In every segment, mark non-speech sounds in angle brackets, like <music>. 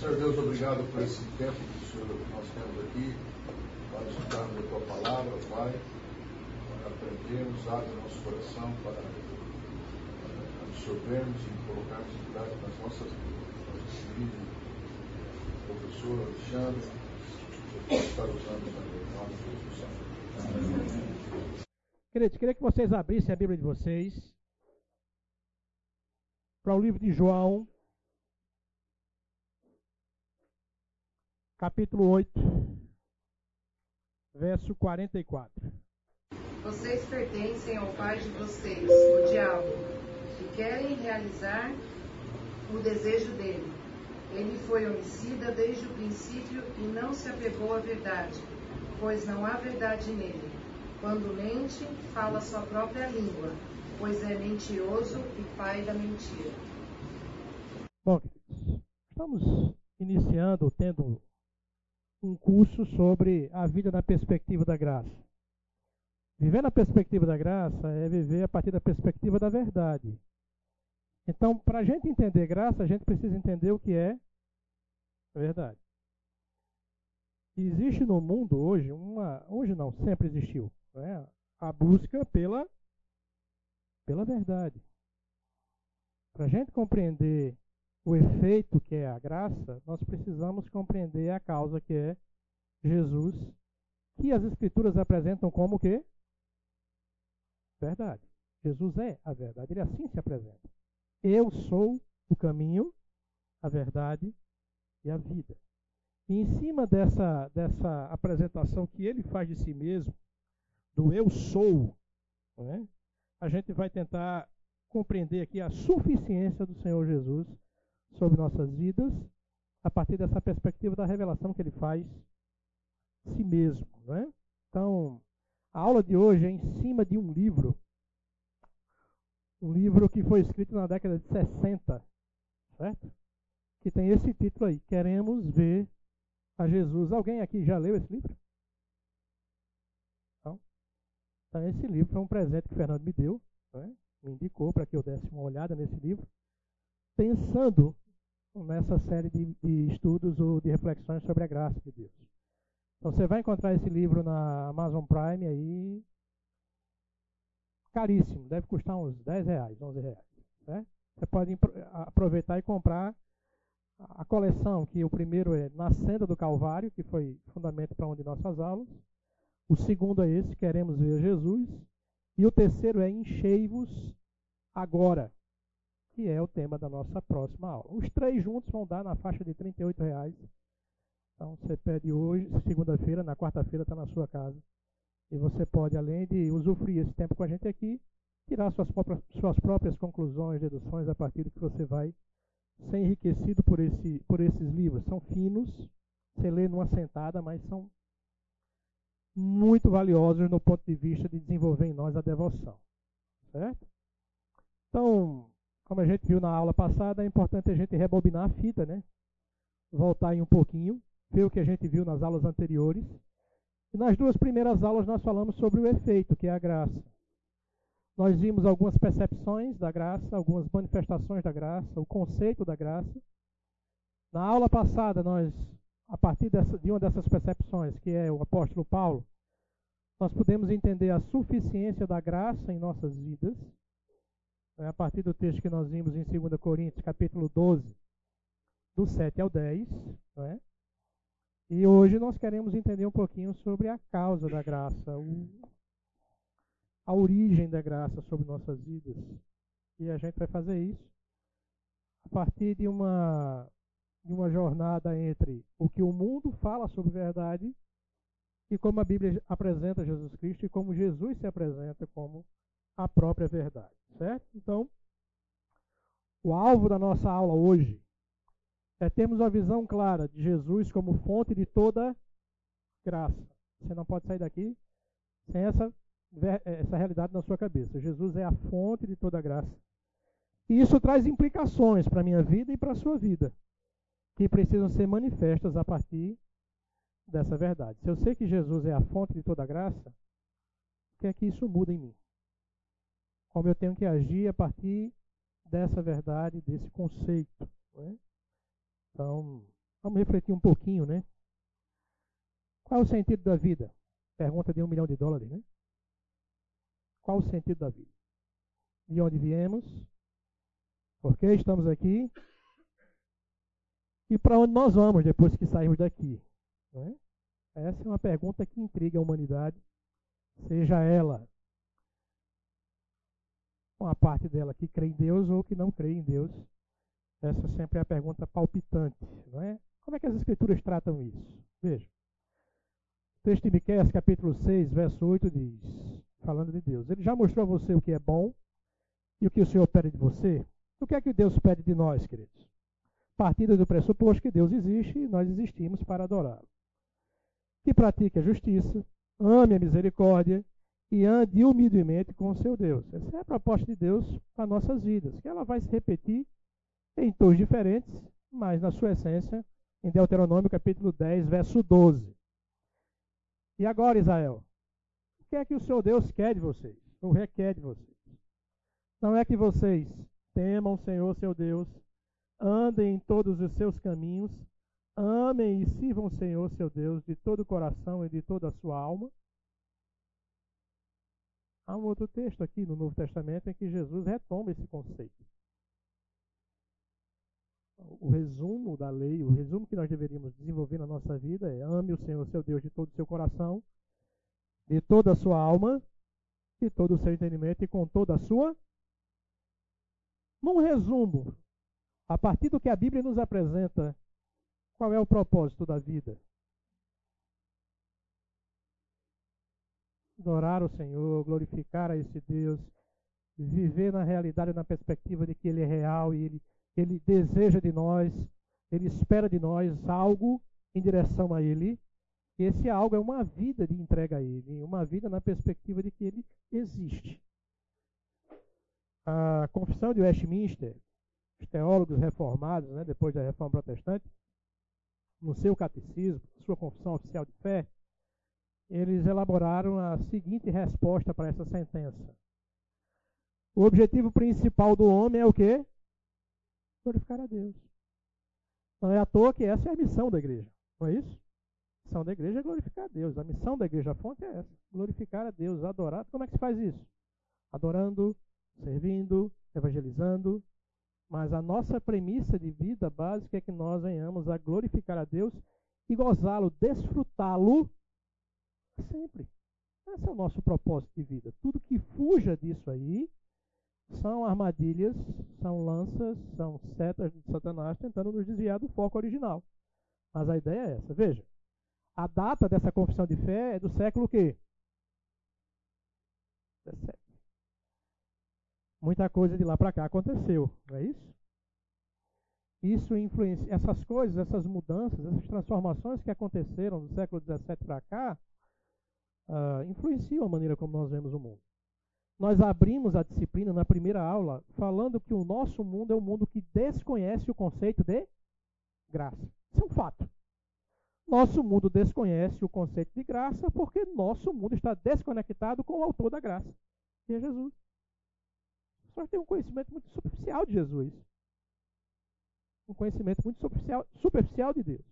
Senhor Deus, obrigado por esse tempo que, Senhor, nós temos aqui para escutarmos a tua palavra, Pai, para aprendermos, abre nosso coração para absorvermos e colocarmos em prática nas nossas vidas. Professor Alexandre, eu posso estar usando também, Jesus. Queridos, queria que vocês abrissem a Bíblia de vocês para o livro de João, capítulo 8, verso 44. Vocês pertencem ao pai de vocês, o diabo, e querem realizar o desejo dele. Ele foi homicida desde o princípio e não se apegou à verdade, pois não há verdade nele. Quando mente, fala sua própria língua, pois é mentiroso e pai da mentira. Bom, estamos iniciando, tendo um curso sobre a vida na perspectiva da graça. Viver na perspectiva da graça é viver a partir da perspectiva da verdade. Então, para a gente entender graça, a gente precisa entender o que é verdade. Existe no mundo hoje uma, hoje não, sempre existiu, né, a busca pela pela verdade. Para a gente compreender o efeito que é a graça, nós precisamos compreender a causa que é Jesus, que as escrituras apresentam como que? Verdade. Jesus é a verdade, ele assim se apresenta. Eu sou o caminho, a verdade e a vida. E em cima dessa, dessa apresentação que ele faz de si mesmo, do eu sou, é? a gente vai tentar compreender aqui a suficiência do Senhor Jesus sobre nossas vidas a partir dessa perspectiva da revelação que ele faz si mesmo. Né? Então, a aula de hoje é em cima de um livro, um livro que foi escrito na década de 60, certo? Que tem esse título aí, Queremos Ver a Jesus. Alguém aqui já leu esse livro? Não? Então, esse livro foi um presente que o Fernando me deu, né? me indicou para que eu desse uma olhada nesse livro pensando nessa série de, de, estudos ou de reflexões sobre a graça de Deus. Então você vai encontrar esse livro na Amazon Prime aí, caríssimo, deve custar uns 10 reais, 11 reais. Né? Você pode aproveitar e comprar a coleção, que o primeiro é Na Senda do Calvário, que foi fundamento para uma de nossas aulas. O segundo é esse, Queremos Ver Jesus. E o terceiro é Enchei-vos Agora, que é o tema da nossa próxima aula. Os três juntos vão dar na faixa de R$ reais. Então você pede hoje, segunda-feira, na quarta-feira está na sua casa. E você pode, além de usufruir esse tempo com a gente aqui, tirar suas próprias, suas próprias conclusões, deduções a partir do que você vai ser enriquecido por, esse, por esses livros. São finos, você lê numa sentada, mas são muito valiosos no ponto de vista de desenvolver em nós a devoção. Certo? Então, como a gente viu na aula passada, é importante a gente rebobinar a fita, né? Voltar aí um pouquinho, ver o que a gente viu nas aulas anteriores. E nas duas primeiras aulas nós falamos sobre o efeito, que é a graça. Nós vimos algumas percepções da graça, algumas manifestações da graça, o conceito da graça. Na aula passada, nós, a partir dessa, de uma dessas percepções, que é o apóstolo Paulo, nós podemos entender a suficiência da graça em nossas vidas a partir do texto que nós vimos em 2 Coríntios, capítulo 12, do 7 ao 10. É? E hoje nós queremos entender um pouquinho sobre a causa da graça, a origem da graça sobre nossas vidas. E a gente vai fazer isso a partir de uma, de uma jornada entre o que o mundo fala sobre verdade e como a Bíblia apresenta Jesus Cristo e como Jesus se apresenta como a própria verdade, certo? Então, o alvo da nossa aula hoje é termos a visão clara de Jesus como fonte de toda graça. Você não pode sair daqui sem essa, essa realidade na sua cabeça. Jesus é a fonte de toda graça. E isso traz implicações para a minha vida e para a sua vida, que precisam ser manifestas a partir dessa verdade. Se eu sei que Jesus é a fonte de toda graça, o que é que isso muda em mim? Como eu tenho que agir a partir dessa verdade, desse conceito. Né? Então, Vamos refletir um pouquinho, né? Qual é o sentido da vida? Pergunta de um milhão de dólares, né? Qual o sentido da vida? De onde viemos? Por que estamos aqui? E para onde nós vamos depois que sairmos daqui? Né? Essa é uma pergunta que intriga a humanidade, seja ela uma parte dela que crê em Deus ou que não crê em Deus. Essa sempre é a pergunta palpitante, não é? Como é que as escrituras tratam isso? Veja. O texto de Miqueias, capítulo 6, verso 8 diz, falando de Deus, ele já mostrou a você o que é bom e o que o Senhor pede de você. O que é que Deus pede de nós, queridos? Partindo do pressuposto que Deus existe e nós existimos para adorá-lo. Que pratique a justiça, ame a misericórdia e ande humildemente com o seu Deus. Essa é a proposta de Deus para nossas vidas, que ela vai se repetir em tons diferentes, mas na sua essência, em Deuteronômio capítulo 10, verso 12. E agora, Israel, o que é que o seu Deus quer de vocês? Ou requer de vocês? Não é que vocês temam o Senhor, seu Deus, andem em todos os seus caminhos, amem e sirvam o Senhor, seu Deus, de todo o coração e de toda a sua alma. Há um outro texto aqui no Novo Testamento em que Jesus retoma esse conceito. O resumo da lei, o resumo que nós deveríamos desenvolver na nossa vida é ame o Senhor, seu Deus, de todo o seu coração, de toda a sua alma, de todo o seu entendimento e com toda a sua. Num resumo, a partir do que a Bíblia nos apresenta, qual é o propósito da vida? Adorar o Senhor, glorificar a esse Deus, viver na realidade, na perspectiva de que Ele é real e Ele, Ele deseja de nós, Ele espera de nós algo em direção a Ele. E esse algo é uma vida de entrega a Ele, uma vida na perspectiva de que Ele existe. A confissão de Westminster os teólogos reformados, né, depois da reforma protestante, no seu catecismo, sua confissão oficial de fé, eles elaboraram a seguinte resposta para essa sentença. O objetivo principal do homem é o quê? Glorificar a Deus. Não é à toa que essa é a missão da igreja, não é isso? A missão da igreja é glorificar a Deus. A missão da igreja fonte é essa: glorificar a Deus, adorar. Como é que se faz isso? Adorando, servindo, evangelizando, mas a nossa premissa de vida básica é que nós venhamos a glorificar a Deus e gozá-lo, desfrutá-lo sempre. Esse é o nosso propósito de vida. Tudo que fuja disso aí são armadilhas, são lanças, são setas de Satanás tentando nos desviar do foco original. Mas a ideia é essa. Veja, a data dessa confissão de fé é do século quê? 17. Muita coisa de lá para cá aconteceu, não é isso? Isso influencia, essas coisas, essas mudanças, essas transformações que aconteceram do século XVII para cá, uh, influenciam a maneira como nós vemos o mundo. Nós abrimos a disciplina na primeira aula falando que o nosso mundo é um mundo que desconhece o conceito de graça. Isso é um fato. Nosso mundo desconhece o conceito de graça porque nosso mundo está desconectado com o autor da graça, que é Jesus só tem um conhecimento muito superficial de Jesus. Um conhecimento muito superficial, superficial de Deus.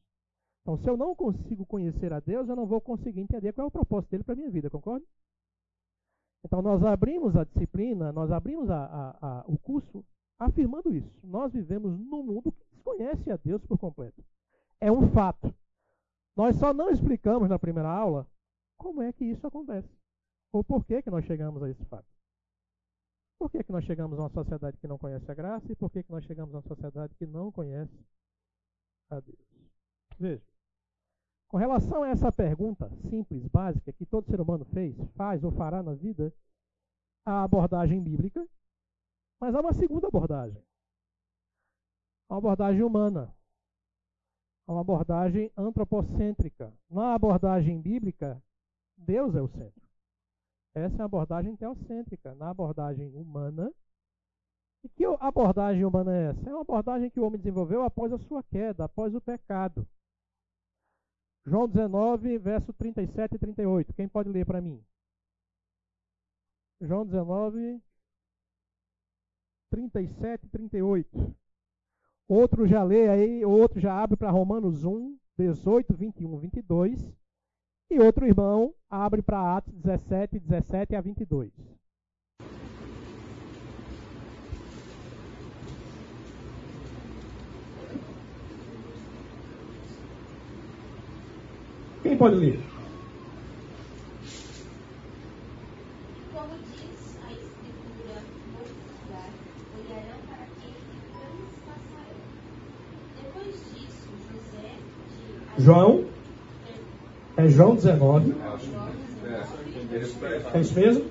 Então, se eu não consigo conhecer a Deus, eu não vou conseguir entender qual é o propósito dele para a minha vida, concorda? Então, nós abrimos a disciplina, nós abrimos a, a, a, o curso afirmando isso. Nós vivemos num mundo que desconhece a Deus por completo. É um fato. Nós só não explicamos na primeira aula como é que isso acontece. Ou por que, que nós chegamos a esse fato. Por que, que nós chegamos a uma sociedade que não conhece a graça e por que, que nós chegamos a uma sociedade que não conhece a Deus? Veja, com relação a essa pergunta simples, básica, que todo ser humano fez, faz ou fará na vida, a abordagem bíblica, mas há uma segunda abordagem. Uma abordagem humana. Uma abordagem antropocêntrica. Na abordagem bíblica, Deus é o centro. Essa é a abordagem teocêntrica. Na abordagem humana, e que abordagem humana é essa? É uma abordagem que o homem desenvolveu após a sua queda, após o pecado. João 19, verso 37 e 38. Quem pode ler para mim? João 19, 37 e 38. Outro já lê aí, outro já abre para Romanos 1, 18, 21, 22. E outro irmão abre para Atos 17, 17 a 22. Quem pode ler? Como diz a Escritura, lugar, olharão para aquele que transpassarão. Depois disso, José de João? É João 19. É, É isso mesmo?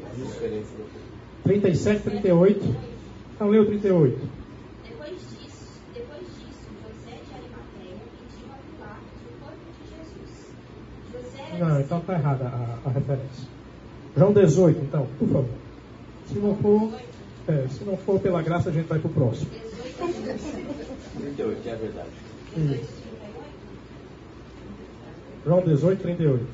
37, 38. Não leu 38. Depois disso, depois disso, José de Arimateia pediu a Pilatos o corpo de Jesus. José era Não, então está errada a, a referência. João 18, então, por favor. Se não for, é, se não for pela graça, a gente vai para o próximo. 38, que é verdade. Isso. João 18, 38.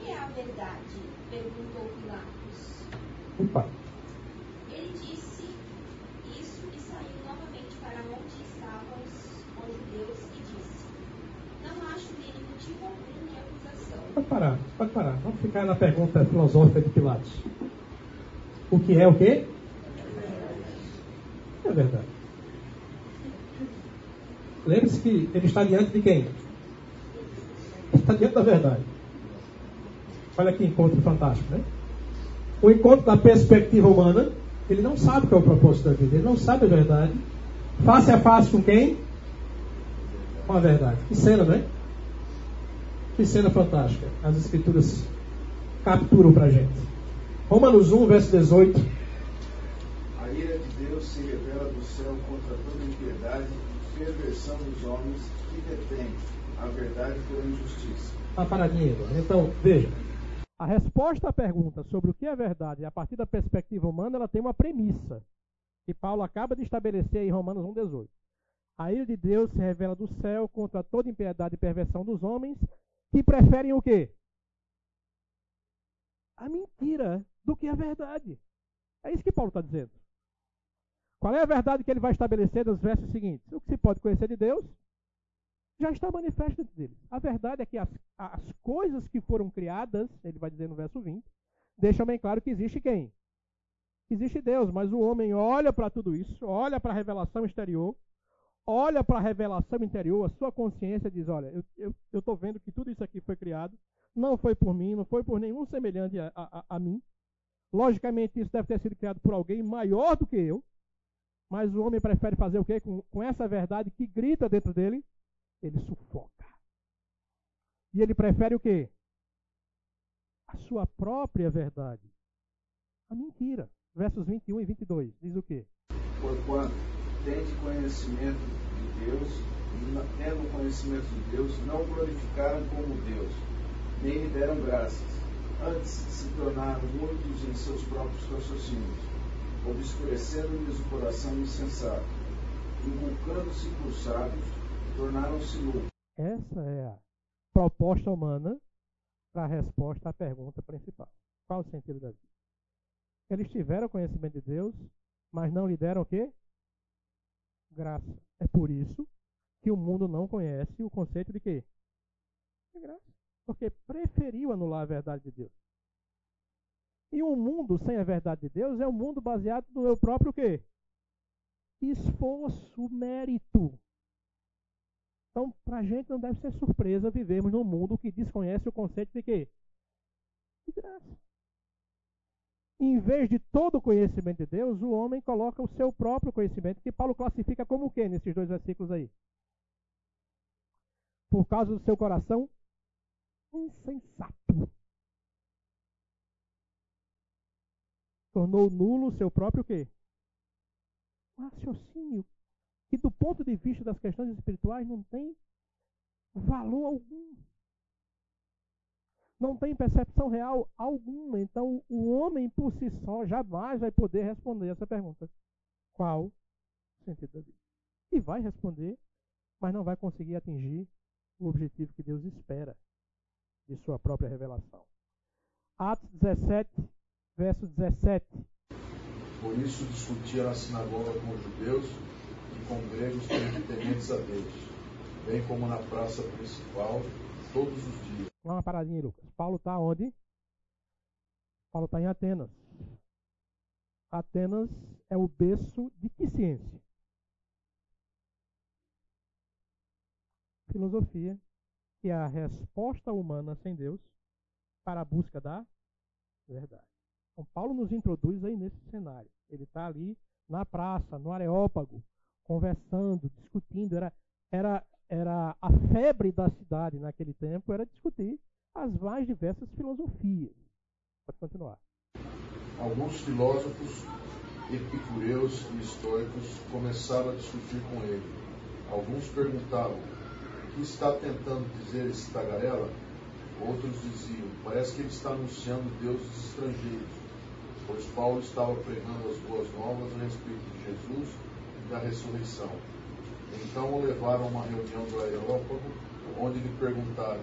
que é a verdade? Perguntou Pilatos. Opa. Ele disse isso e saiu novamente para onde estavam os, os judeus e disse: Não acho nele motivo algum de acusação. Pode parar, pode parar. Vamos ficar na pergunta filosófica de Pilatos. O que é o quê? É verdade. Lembre-se que ele está diante de quem? Está diante da verdade. Olha que encontro fantástico, né? O encontro da perspectiva humana, ele não sabe qual é o propósito da vida, ele não sabe a verdade. Face a face com quem? Com a verdade. Que cena, não é? Que cena fantástica. As escrituras capturam pra gente. Romanos 1, verso 18. A ira de Deus se revela do céu contra toda impiedade e perversão dos homens que detêm a verdade pela injustiça. Uma paradinha, Eduardo. Então, veja. A resposta à pergunta sobre o que é verdade a partir da perspectiva humana, ela tem uma premissa que Paulo acaba de estabelecer em Romanos 1,18. A ira de Deus se revela do céu contra toda impiedade e perversão dos homens que preferem o quê? A mentira do que a verdade. É isso que Paulo está dizendo. Qual é a verdade que ele vai estabelecer nos versos seguintes? O que se pode conhecer de Deus já está manifesto entre eles. A verdade é que as, as coisas que foram criadas, ele vai dizer no verso 20, deixam bem claro que existe quem? Existe Deus, mas o homem olha para tudo isso, olha para a revelação exterior, olha para a revelação interior, a sua consciência diz: Olha, eu estou vendo que tudo isso aqui foi criado, não foi por mim, não foi por nenhum semelhante a, a, a mim. Logicamente, isso deve ter sido criado por alguém maior do que eu, mas o homem prefere fazer o quê? Com, com essa verdade que grita dentro dele, ele sufoca. E ele prefere o quê? A sua própria verdade. A mentira. Versos 21 e 22. Diz o quê? Porquanto tende conhecimento de Deus, e tendo conhecimento de Deus, não glorificaram como Deus, nem lhe deram graças. Antes se tornaram muitos em seus próprios raciocínios, obscurecendo-lhes o coração insensato, inculcando-se por sábios, tornaram-se loucos. Essa é a proposta humana para a resposta à pergunta principal. Qual o sentido da vida? Eles tiveram conhecimento de Deus, mas não lhe deram o quê? Graça. É por isso que o mundo não conhece o conceito de quê? De graça. Porque preferiu anular a verdade de Deus. E um mundo sem a verdade de Deus é um mundo baseado no meu próprio quê? Esforço, mérito. Então, para a gente não deve ser surpresa vivermos num mundo que desconhece o conceito de quê? De graça. Em vez de todo o conhecimento de Deus, o homem coloca o seu próprio conhecimento, que Paulo classifica como o quê nesses dois versículos aí? Por causa do seu coração insensato. Tornou nulo o seu próprio quê? Raciocínio. Que do ponto de vista das questões espirituais não tem valor algum. Não tem percepção real alguma. Então, o homem por si só jamais vai poder responder essa pergunta. Qual o sentido da vida? E vai responder, mas não vai conseguir atingir o objetivo que Deus espera de sua própria revelação. Atos 17, verso 17. Por isso discutia na sinagoga com os judeus e com gregos tementes a Deus, bem como na praça principal, todos os dias. Uma paradinha, Lucas. Paulo está onde? Paulo está em Atenas. Atenas é o berço de que ciência? Filosofia, que é a resposta humana sem Deus para a busca da verdade. Então, Paulo nos introduz aí nesse cenário. Ele está ali na praça, no Areópago, conversando, discutindo. Era, era, era a febre da cidade naquele tempo, era discutir as mais diversas filosofias. Pode continuar. Alguns filósofos epicureus e estoicos começaram a discutir com ele. Alguns perguntavam: o que está tentando dizer esse tagarela? Outros diziam: parece que ele está anunciando deuses estrangeiros, pois Paulo estava pregando as boas novas a respeito de Jesus e da ressurreição. Então o levaram a uma reunião do Aerópago, onde lhe perguntaram: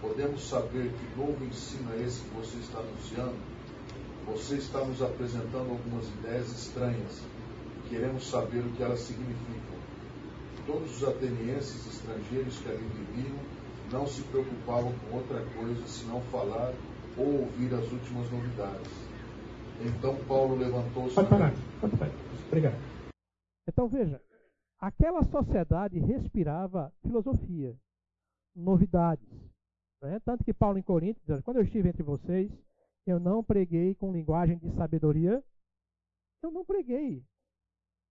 Podemos saber que novo ensino é esse que você está anunciando? Você está nos apresentando algumas ideias estranhas. Queremos saber o que elas significam. Todos os atenienses estrangeiros que ali viviam não se preocupavam com outra coisa senão falar ou ouvir as últimas novidades. Então Paulo levantou-se. Pode parar, pode parar. Obrigado. Então veja, aquela sociedade respirava filosofia, novidades. Né? Tanto que Paulo em Coríntios quando eu estive entre vocês, eu não preguei com linguagem de sabedoria, eu não preguei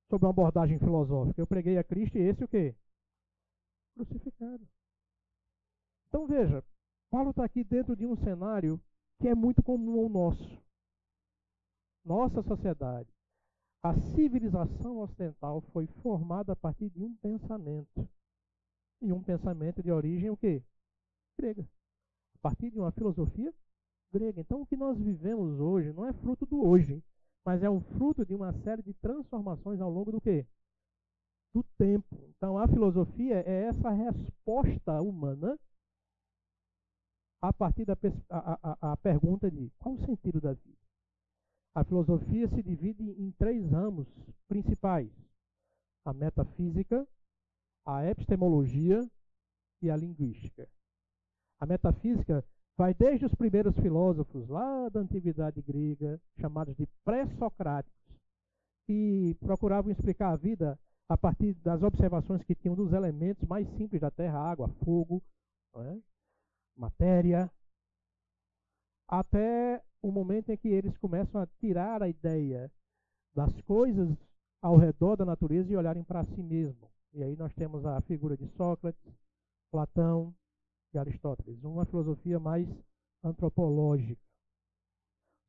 sobre uma abordagem filosófica, eu preguei a Cristo e esse o quê? Crucificado. Então veja, Paulo está aqui dentro de um cenário que é muito comum ao nosso. Nossa sociedade. A civilização ocidental foi formada a partir de um pensamento. E um pensamento de origem o quê? Grega. A partir de uma filosofia grega. Então o que nós vivemos hoje não é fruto do hoje, mas é um fruto de uma série de transformações ao longo do quê? Do tempo. Então a filosofia é essa resposta humana a partir da a, a, a pergunta de qual o sentido da vida. A filosofia se divide em três ramos principais: a metafísica, a epistemologia e a linguística. A metafísica vai desde os primeiros filósofos lá da antiguidade grega, chamados de pré-socráticos, que procuravam explicar a vida a partir das observações que tinham dos elementos mais simples da Terra, água, fogo, é? matéria, até o momento em que eles começam a tirar a ideia das coisas ao redor da natureza e olharem para si mesmo. E aí nós temos a figura de Sócrates, Platão e Aristóteles, uma filosofia mais antropológica.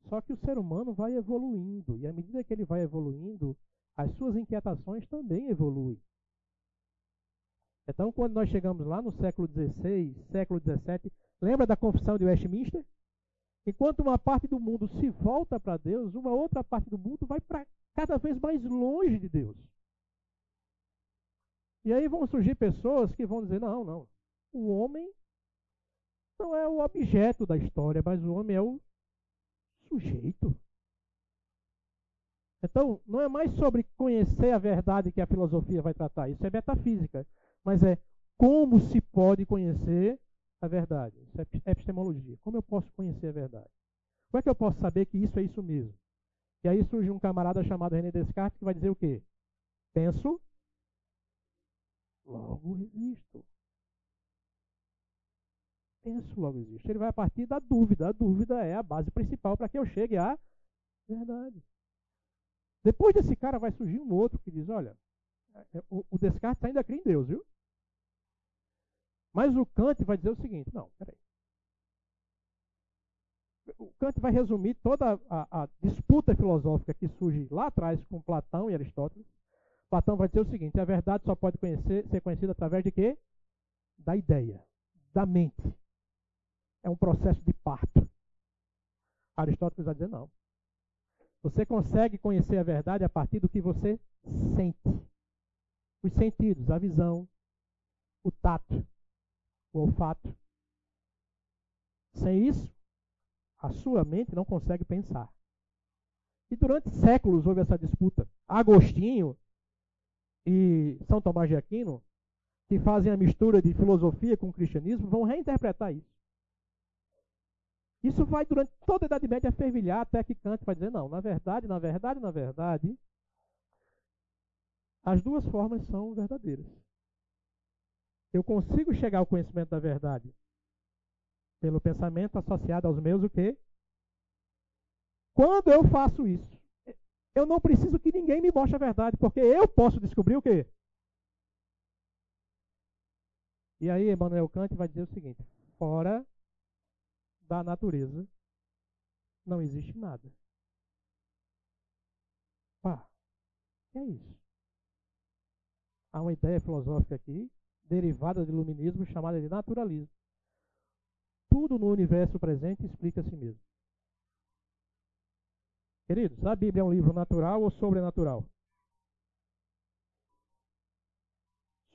Só que o ser humano vai evoluindo, e à medida que ele vai evoluindo, as suas inquietações também evoluem. Então, quando nós chegamos lá no século XVI, século XVII, lembra da confissão de Westminster? Enquanto uma parte do mundo se volta para Deus, uma outra parte do mundo vai para cada vez mais longe de Deus. E aí vão surgir pessoas que vão dizer: não, não, o homem não é o objeto da história, mas o homem é o sujeito. Então, não é mais sobre conhecer a verdade que a filosofia vai tratar, isso é metafísica mas é como se pode conhecer a verdade. Isso é epistemologia. Como eu posso conhecer a verdade? Como é que eu posso saber que isso é isso mesmo? E aí surge um camarada chamado René Descartes que vai dizer o quê? Penso, logo existo. Penso, logo existo. Ele vai a partir da dúvida. A dúvida é a base principal para que eu chegue à verdade. Depois desse cara vai surgir um outro que diz, olha, é, o Descartes ainda crê em Deus, viu? Mas o Kant vai dizer o seguinte: não, peraí. O Kant vai resumir toda a, a, disputa filosófica que surge lá atrás com Platão e Aristóteles. Platão vai dizer o seguinte: a verdade só pode conhecer, ser conhecida através de quê? Da ideia, da mente. É um processo de parto. Aristóteles vai dizer não. Você consegue conhecer a verdade a partir do que você sente. Os sentidos, a visão, o tato, o olfato. Sem isso, a sua mente não consegue pensar. E durante séculos houve essa disputa. Agostinho e São Tomás de Aquino, que fazem a mistura de filosofia com cristianismo, vão reinterpretar isso. Isso vai durante toda a Idade Média fervilhar até que Kant vai dizer, não, na verdade, na verdade, na verdade, as duas formas são verdadeiras. Eu consigo chegar ao conhecimento da verdade pelo pensamento associado aos meus o quê? Quando eu faço isso, eu não preciso que ninguém me mostre a verdade, porque eu posso descobrir o quê? E aí, Emmanuel Kant vai dizer o seguinte: fora da natureza não existe nada. Pá, é isso? Há uma ideia filosófica aqui, derivada do iluminismo, chamada de naturalismo. Tudo no universo presente explica a si mesmo. Queridos, a Bíblia é um livro natural ou sobrenatural?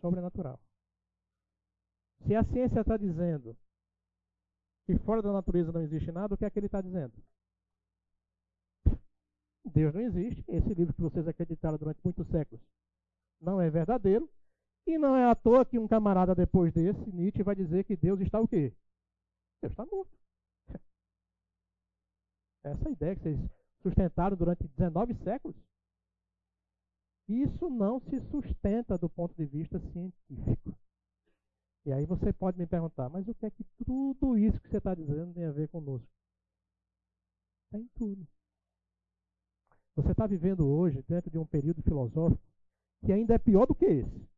Sobrenatural. Se a ciência está dizendo que fora da natureza não existe nada, o que é que ele está dizendo? Deus não existe. Esse livro que vocês acreditaram durante muitos séculos não é verdadeiro. E não é à toa que um camarada depois desse, Nietzsche, vai dizer que Deus está o quê? Deus está morto. Essa ideia que vocês sustentaram durante 19 séculos, isso não se sustenta do ponto de vista científico. E aí você pode me perguntar, mas o que é que tudo isso que você está dizendo tem a ver conosco? Tem tudo. Você está vivendo hoje dentro de um período filosófico que ainda é pior do que esse.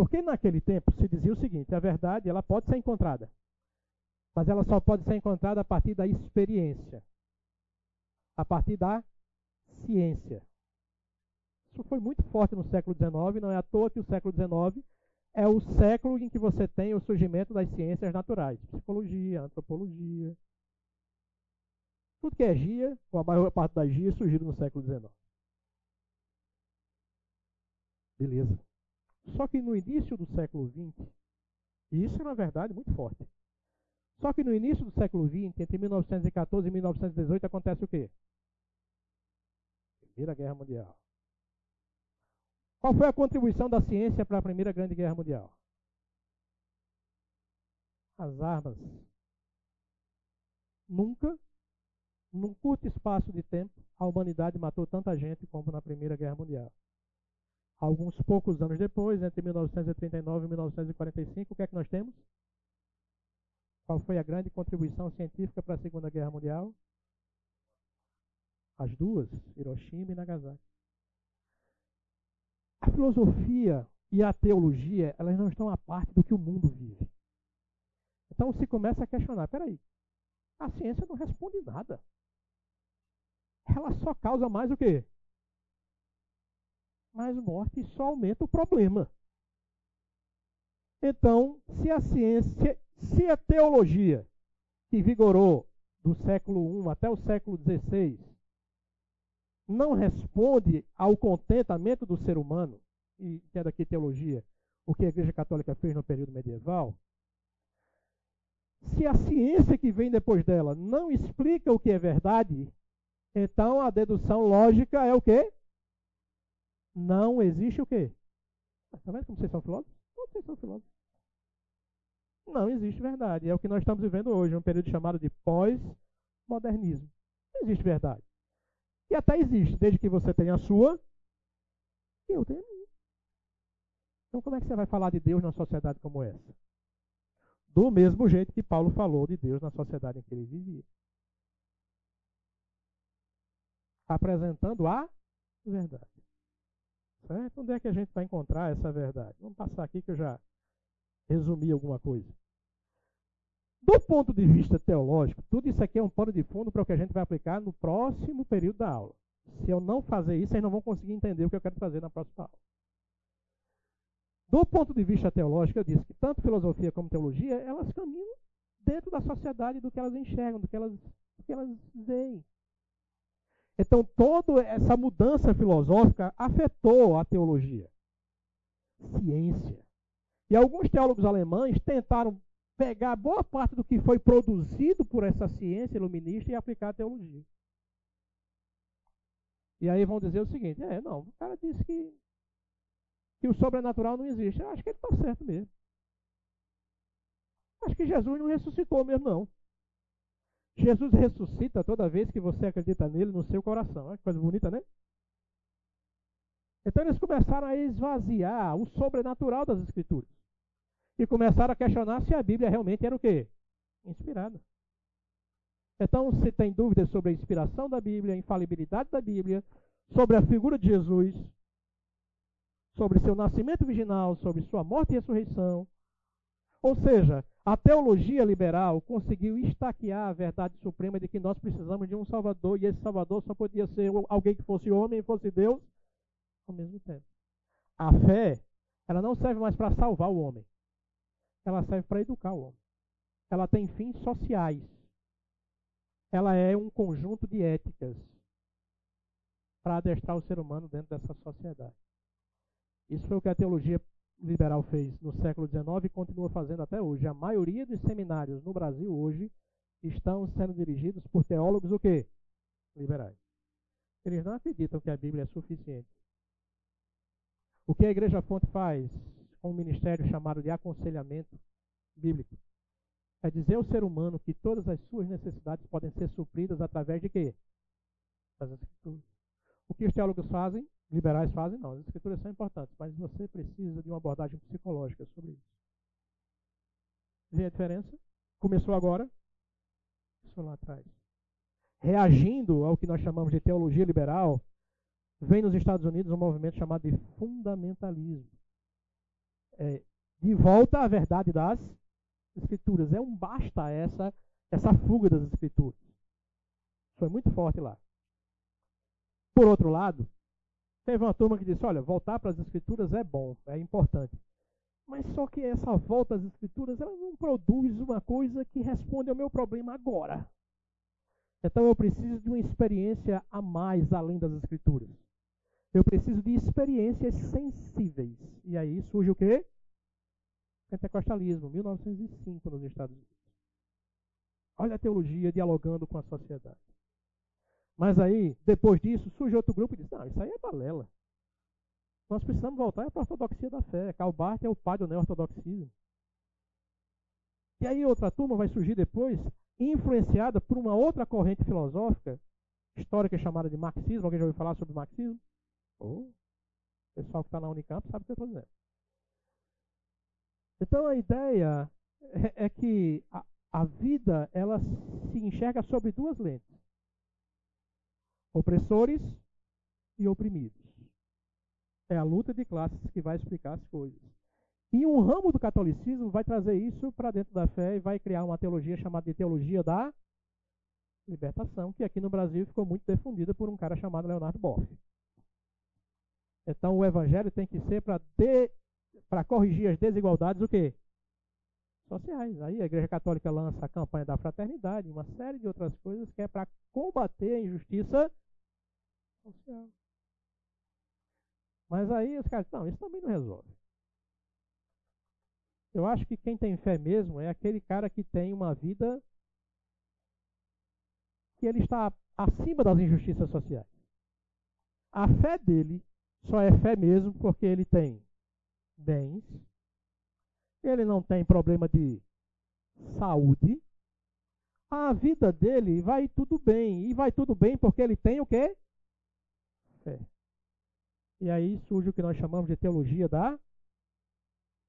Porque naquele tempo se dizia o seguinte: a verdade ela pode ser encontrada, mas ela só pode ser encontrada a partir da experiência, a partir da ciência. Isso foi muito forte no século XIX, não é à toa que o século XIX é o século em que você tem o surgimento das ciências naturais, psicologia, antropologia. Tudo que é GIA, com a maior parte das GIA, surgiram no século XIX. Beleza. Só que no início do século XX, e isso é uma verdade muito forte. Só que no início do século XX, entre 1914 e 1918, acontece o quê? Primeira Guerra Mundial. Qual foi a contribuição da ciência para a Primeira Grande Guerra Mundial? As armas. Nunca, num curto espaço de tempo, a humanidade matou tanta gente como na Primeira Guerra Mundial. Alguns poucos anos depois, entre 1939 e 1945, o que é que nós temos? Qual foi a grande contribuição científica para a Segunda Guerra Mundial? As duas, Hiroshima e Nagasaki. A filosofia e a teologia, elas não estão à parte do que o mundo vive. Então se começa a questionar, peraí, a ciência não responde nada. Ela só causa mais o quê? Mais morte e só aumenta o problema. Então, se a ciência, se a teologia que vigorou do século I até o século XVI não responde ao contentamento do ser humano, e entenda aqui teologia, o que a Igreja Católica fez no período medieval, se a ciência que vem depois dela não explica o que é verdade, então a dedução lógica é o quê? Não existe o quê? Está vendo como vocês são filósofos? Vocês são filósofos. Não existe verdade. É o que nós estamos vivendo hoje, um período chamado de pós-modernismo. Não existe verdade. E até existe, desde que você tenha a sua e eu tenho a minha. Então, como é que você vai falar de Deus numa sociedade como essa? Do mesmo jeito que Paulo falou de Deus na sociedade em que ele vivia. Apresentando a verdade. Certo? Onde é que a gente vai encontrar essa verdade? Vamos passar aqui que eu já resumi alguma coisa. Do ponto de vista teológico, tudo isso aqui é um pano de fundo para o que a gente vai aplicar no próximo período da aula. Se eu não fazer isso, vocês não vão conseguir entender o que eu quero fazer na próxima aula. Do ponto de vista teológico, eu disse que tanto filosofia como teologia, elas caminham dentro da sociedade do que elas enxergam, do que elas, do que elas veem. Então, toda essa mudança filosófica afetou a teologia. Ciência. E alguns teólogos alemães tentaram pegar boa parte do que foi produzido por essa ciência iluminista e aplicar a teologia. E aí vão dizer o seguinte: é, não, o cara disse que, que o sobrenatural não existe. Eu acho que ele está certo mesmo. Acho que Jesus não ressuscitou mesmo, não. Jesus ressuscita toda vez que você acredita nele no seu coração. Olha que coisa bonita, né? Então eles começaram a esvaziar o sobrenatural das Escrituras. E começaram a questionar se a Bíblia realmente era o quê? Inspirada. Então, se tem dúvidas sobre a inspiração da Bíblia, a infalibilidade da Bíblia, sobre a figura de Jesus, sobre seu nascimento virginal, sobre sua morte e ressurreição, ou seja, a teologia liberal conseguiu estaquear a verdade suprema de que nós precisamos de um Salvador e esse Salvador só podia ser alguém que fosse homem e fosse Deus ao mesmo tempo. A fé, ela não serve mais para salvar o homem, ela serve para educar o homem. Ela tem fins sociais. Ela é um conjunto de éticas para adestrar o ser humano dentro dessa sociedade. Isso foi o que a teologia liberal fez no século XIX e continua fazendo até hoje. A maioria dos seminários no Brasil hoje estão sendo dirigidos por teólogos o quê? Liberais. Eles não acreditam que a Bíblia é suficiente. O que a Igreja Fonte faz com um ministério chamado de aconselhamento bíblico é dizer ao ser humano que todas as suas necessidades podem ser supridas através de quê? Das Escrituras. O que os teólogos fazem? Liberais fazem, não. As escrituras são importantes, mas você precisa de uma abordagem psicológica sobre isso. Vê a diferença? Começou agora? Começou lá atrás. Reagindo ao que nós chamamos de teologia liberal, vem nos Estados Unidos um movimento chamado de fundamentalismo. É, de volta à verdade das escrituras. É um basta essa, essa fuga das escrituras. Foi muito forte lá. Por outro lado, Teve uma turma que disse: olha, voltar para as escrituras é bom, é importante. Mas só que essa volta às escrituras ela não produz uma coisa que responde ao meu problema agora. Então eu preciso de uma experiência a mais além das escrituras. Eu preciso de experiências sensíveis. E aí surge o quê? Pentecostalismo, 1905 nos Estados Unidos. Olha a teologia dialogando com a sociedade. Mas aí, depois disso, surge outro grupo e diz: não, isso aí é balela. Nós precisamos voltar para a ortodoxia da fé. Karl Barth é o pai do neo-ortodoxismo. E aí outra turma vai surgir depois, influenciada por uma outra corrente filosófica, histórica chamada de marxismo. Alguém já ouviu falar sobre marxismo? Oh, o pessoal que está na Unicamp sabe o que eu estou dizendo. Então a ideia é, é que a, a vida ela se enxerga sobre duas lentes opressores e oprimidos. É a luta de classes que vai explicar as coisas. E um ramo do catolicismo vai trazer isso para dentro da fé e vai criar uma teologia chamada de teologia da libertação, que aqui no Brasil ficou muito difundida por um cara chamado Leonardo Boff. Então o evangelho tem que ser para de, corrigir as desigualdades o quê? Sociais. Aí a Igreja Católica lança a campanha da fraternidade, uma série de outras coisas que é para combater a injustiça social. Mas aí os caras, não, isso também não resolve. Eu acho que quem tem fé mesmo é aquele cara que tem uma vida que ele está acima das injustiças sociais. A fé dele só é fé mesmo porque ele tem bens, ele não tem problema de saúde, a vida dele vai tudo bem. E vai tudo bem porque ele tem o quê? Fé. E aí surge o que nós chamamos de teologia da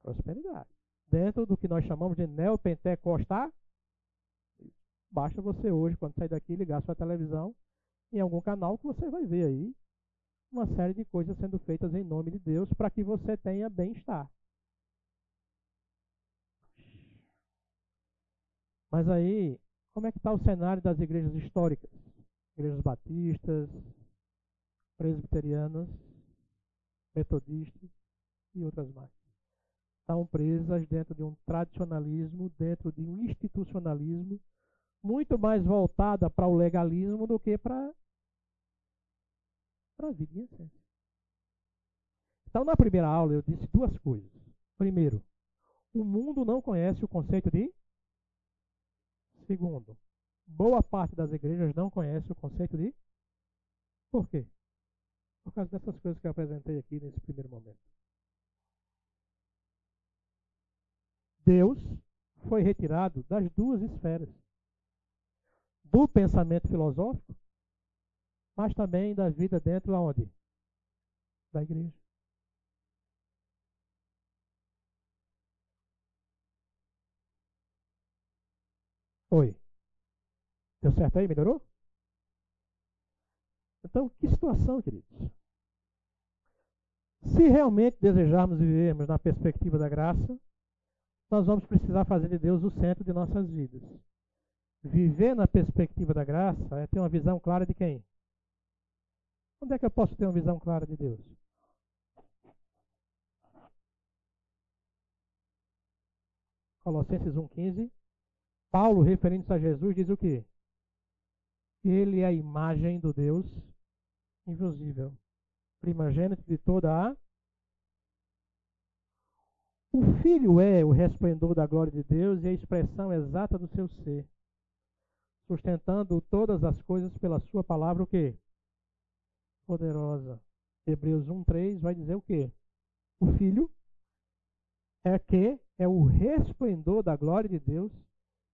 prosperidade. Dentro do que nós chamamos de neopentecostal, basta você hoje, quando sair daqui, ligar sua televisão em algum canal que você vai ver aí uma série de coisas sendo feitas em nome de Deus para que você tenha bem-estar. Mas aí, como é que está o cenário das igrejas históricas? Igrejas batistas, presbiterianas, metodistas e outras mais. Estão presas dentro de um tradicionalismo, dentro de um institucionalismo, muito mais voltada para o legalismo do que para a vida em essência. Então, na primeira aula, eu disse duas coisas. Primeiro, o mundo não conhece o conceito de. Segundo, boa parte das igrejas não conhece o conceito de. Por quê? Por causa dessas coisas que eu apresentei aqui nesse primeiro momento. Deus foi retirado das duas esferas. Do pensamento filosófico, mas também da vida dentro aonde? Da igreja. Oi. Deu certo aí? Melhorou? Então, que situação, queridos? Se realmente desejarmos vivermos na perspectiva da graça, nós vamos precisar fazer de Deus o centro de nossas vidas. Viver na perspectiva da graça é ter uma visão clara de quem? Onde é que eu posso ter uma visão clara de Deus? Colossenses 1,15. Paulo, referindo-se a Jesus, diz o quê? Ele é a imagem do Deus invisível, primogênito de toda a. O Filho é o resplendor da glória de Deus e a expressão exata do seu ser, sustentando todas as coisas pela sua palavra, o quê? Poderosa. Hebreus 1,3 vai dizer o quê? O Filho é que é o resplendor da glória de Deus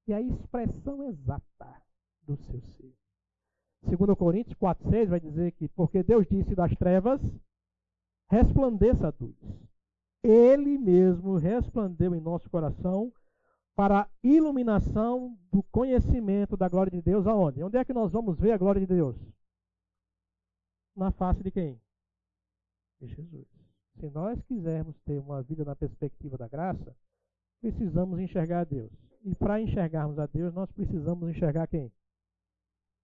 e a expressão exata do seu ser. 2 Coríntios 4,6 vai dizer que, porque Deus disse das trevas, resplandeça a luz. Ele mesmo resplandeu em nosso coração para a iluminação do conhecimento da glória de Deus aonde? Onde é que nós vamos ver a glória de Deus? Na face de quem? De Jesus. Se nós quisermos ter uma vida na perspectiva da graça, precisamos enxergar a Deus. E para enxergarmos a Deus, nós precisamos enxergar quem?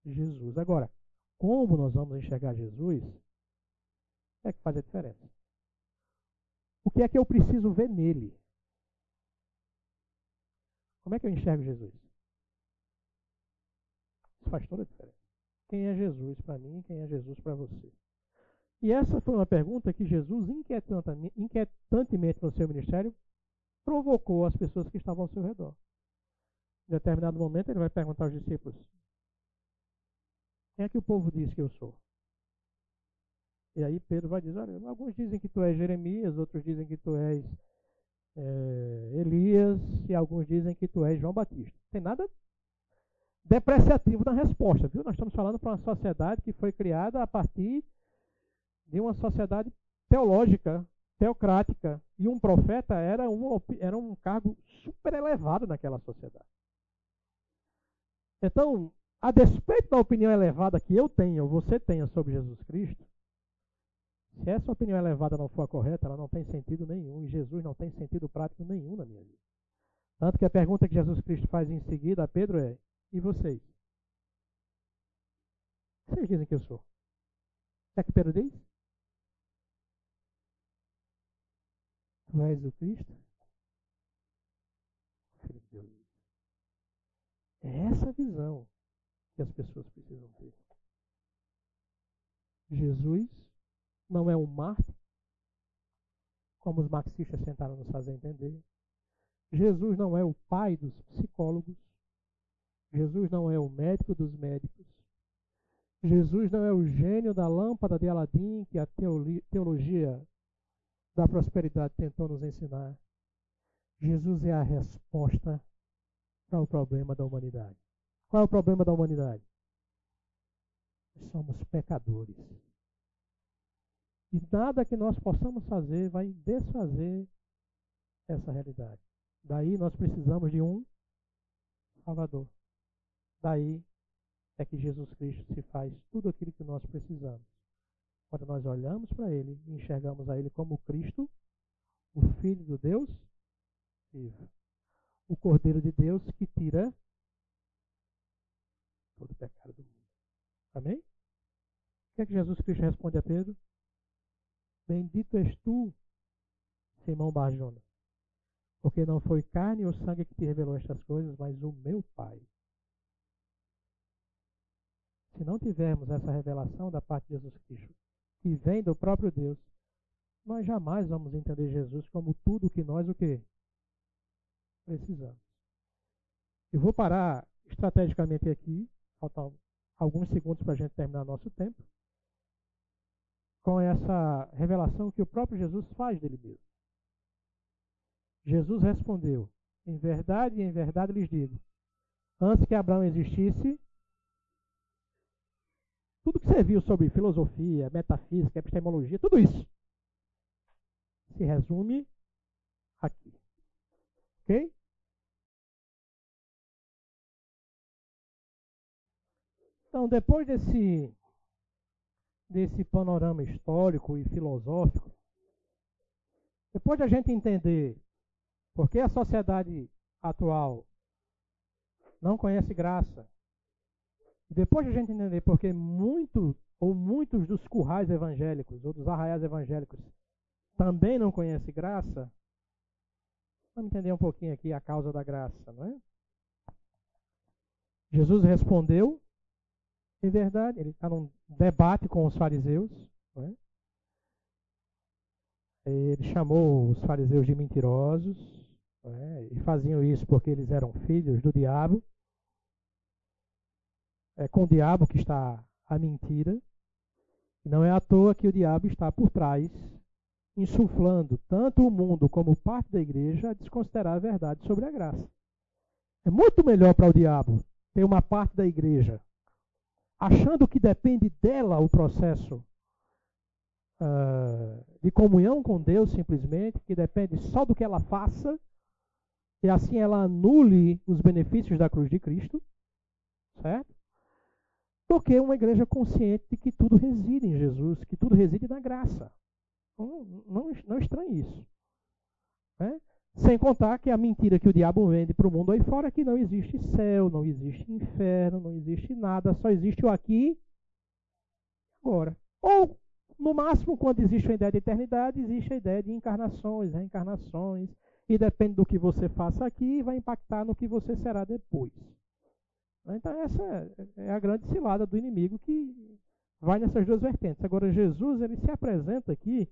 Jesus. Agora, como nós vamos enxergar Jesus, é que faz a diferença. O que é que eu preciso ver nele? Como é que eu enxergo Jesus? Isso faz toda a diferença. Quem é Jesus para mim e quem é Jesus para você? E essa foi uma pergunta que Jesus, inquietantemente no seu ministério, provocou as pessoas que estavam ao seu redor. Em determinado momento, ele vai perguntar aos discípulos: quem é que o povo diz que eu sou? E aí Pedro vai dizer, olha, alguns dizem que tu és Jeremias, outros dizem que tu és é, Elias, e alguns dizem que tu és João Batista. Tem nada depreciativo na resposta, viu? Nós estamos falando para uma sociedade que foi criada a partir de uma sociedade teológica, teocrática, e um profeta era um, era um cargo super elevado naquela sociedade. Então, a despeito da opinião elevada que eu tenho, ou você tenha sobre Jesus Cristo, se essa opinião elevada não for a correta, ela não tem sentido nenhum. E Jesus não tem sentido prático nenhum na minha vida. Tanto que a pergunta que Jesus Cristo faz em seguida a Pedro é: E vocês? Vocês dizem que eu sou? O que é que Pedro diz? Tu és o Cristo? Filho de Deus. É essa visão que as pessoas precisam ter. Jesus não é um mártir, como os marxistas tentaram nos fazer entender. Jesus não é o pai dos psicólogos. Jesus não é o médico dos médicos. Jesus não é o gênio da lâmpada de Aladim que a teologia da prosperidade tentou nos ensinar. Jesus é a resposta para o problema da humanidade. Qual é o problema da humanidade? Somos pecadores. E nada que nós possamos fazer vai desfazer essa realidade. Daí nós precisamos de um Salvador. Daí é que Jesus Cristo se faz tudo aquilo que nós precisamos. Quando nós olhamos para Ele e enxergamos a Ele como Cristo, o Filho do Deus vivo. O Cordeiro de Deus que tira todo o pecado do mundo. Amém? O que é que Jesus Cristo responde a Pedro? Bendito és tu, Simão Barjona, porque não foi carne ou sangue que te revelou estas coisas, mas o meu Pai. Se não tivermos essa revelação da parte de Jesus Cristo, que vem do próprio Deus, nós jamais vamos entender Jesus como tudo que nós o quê? Precisamos. Eu vou parar estrategicamente aqui Faltam alguns segundos para a gente terminar nosso tempo. com essa revelação que o próprio Jesus faz dele mesmo. Jesus respondeu: Em verdade, em verdade lhes digo, antes que Abraão existisse, tudo que você viu sobre filosofia, metafísica, epistemologia, tudo isso se resume aqui. Ok? Então, depois desse, desse panorama histórico e filosófico, depois de a gente entender por que a sociedade atual não conhece graça, depois de a gente entender por que muito ou muitos dos currais evangélicos ou dos arraiais evangélicos também não conhecem graça, vamos entender um pouquinho aqui a causa da graça, não é? Jesus respondeu em verdade, ele está num debate com os fariseus. É? Ele chamou os fariseus de mentirosos. É? E faziam isso porque eles eram filhos do diabo. É com o diabo que está a mentira. E não é à toa que o diabo está por trás, insuflando tanto o mundo como parte da igreja a desconsiderar a verdade sobre a graça. É muito melhor para o diabo ter uma parte da igreja achando que depende dela o processo uh, de comunhão com Deus, simplesmente, que depende só do que ela faça, e assim ela anule os benefícios da cruz de Cristo, certo? Do que uma igreja consciente de que tudo reside em Jesus, que tudo reside na graça. Não, não, não estranhe isso. Né? Sem contar que a mentira que o diabo vende para o mundo aí fora é que não existe céu, não existe inferno, não existe nada, só existe o aqui agora. Ou, no máximo, quando existe a ideia de eternidade, existe a ideia de encarnações, reencarnações, e depende do que você faça aqui, vai impactar no que você será depois. Então, essa é a grande cilada do inimigo que vai nessas duas vertentes. Agora, Jesus ele se apresenta aqui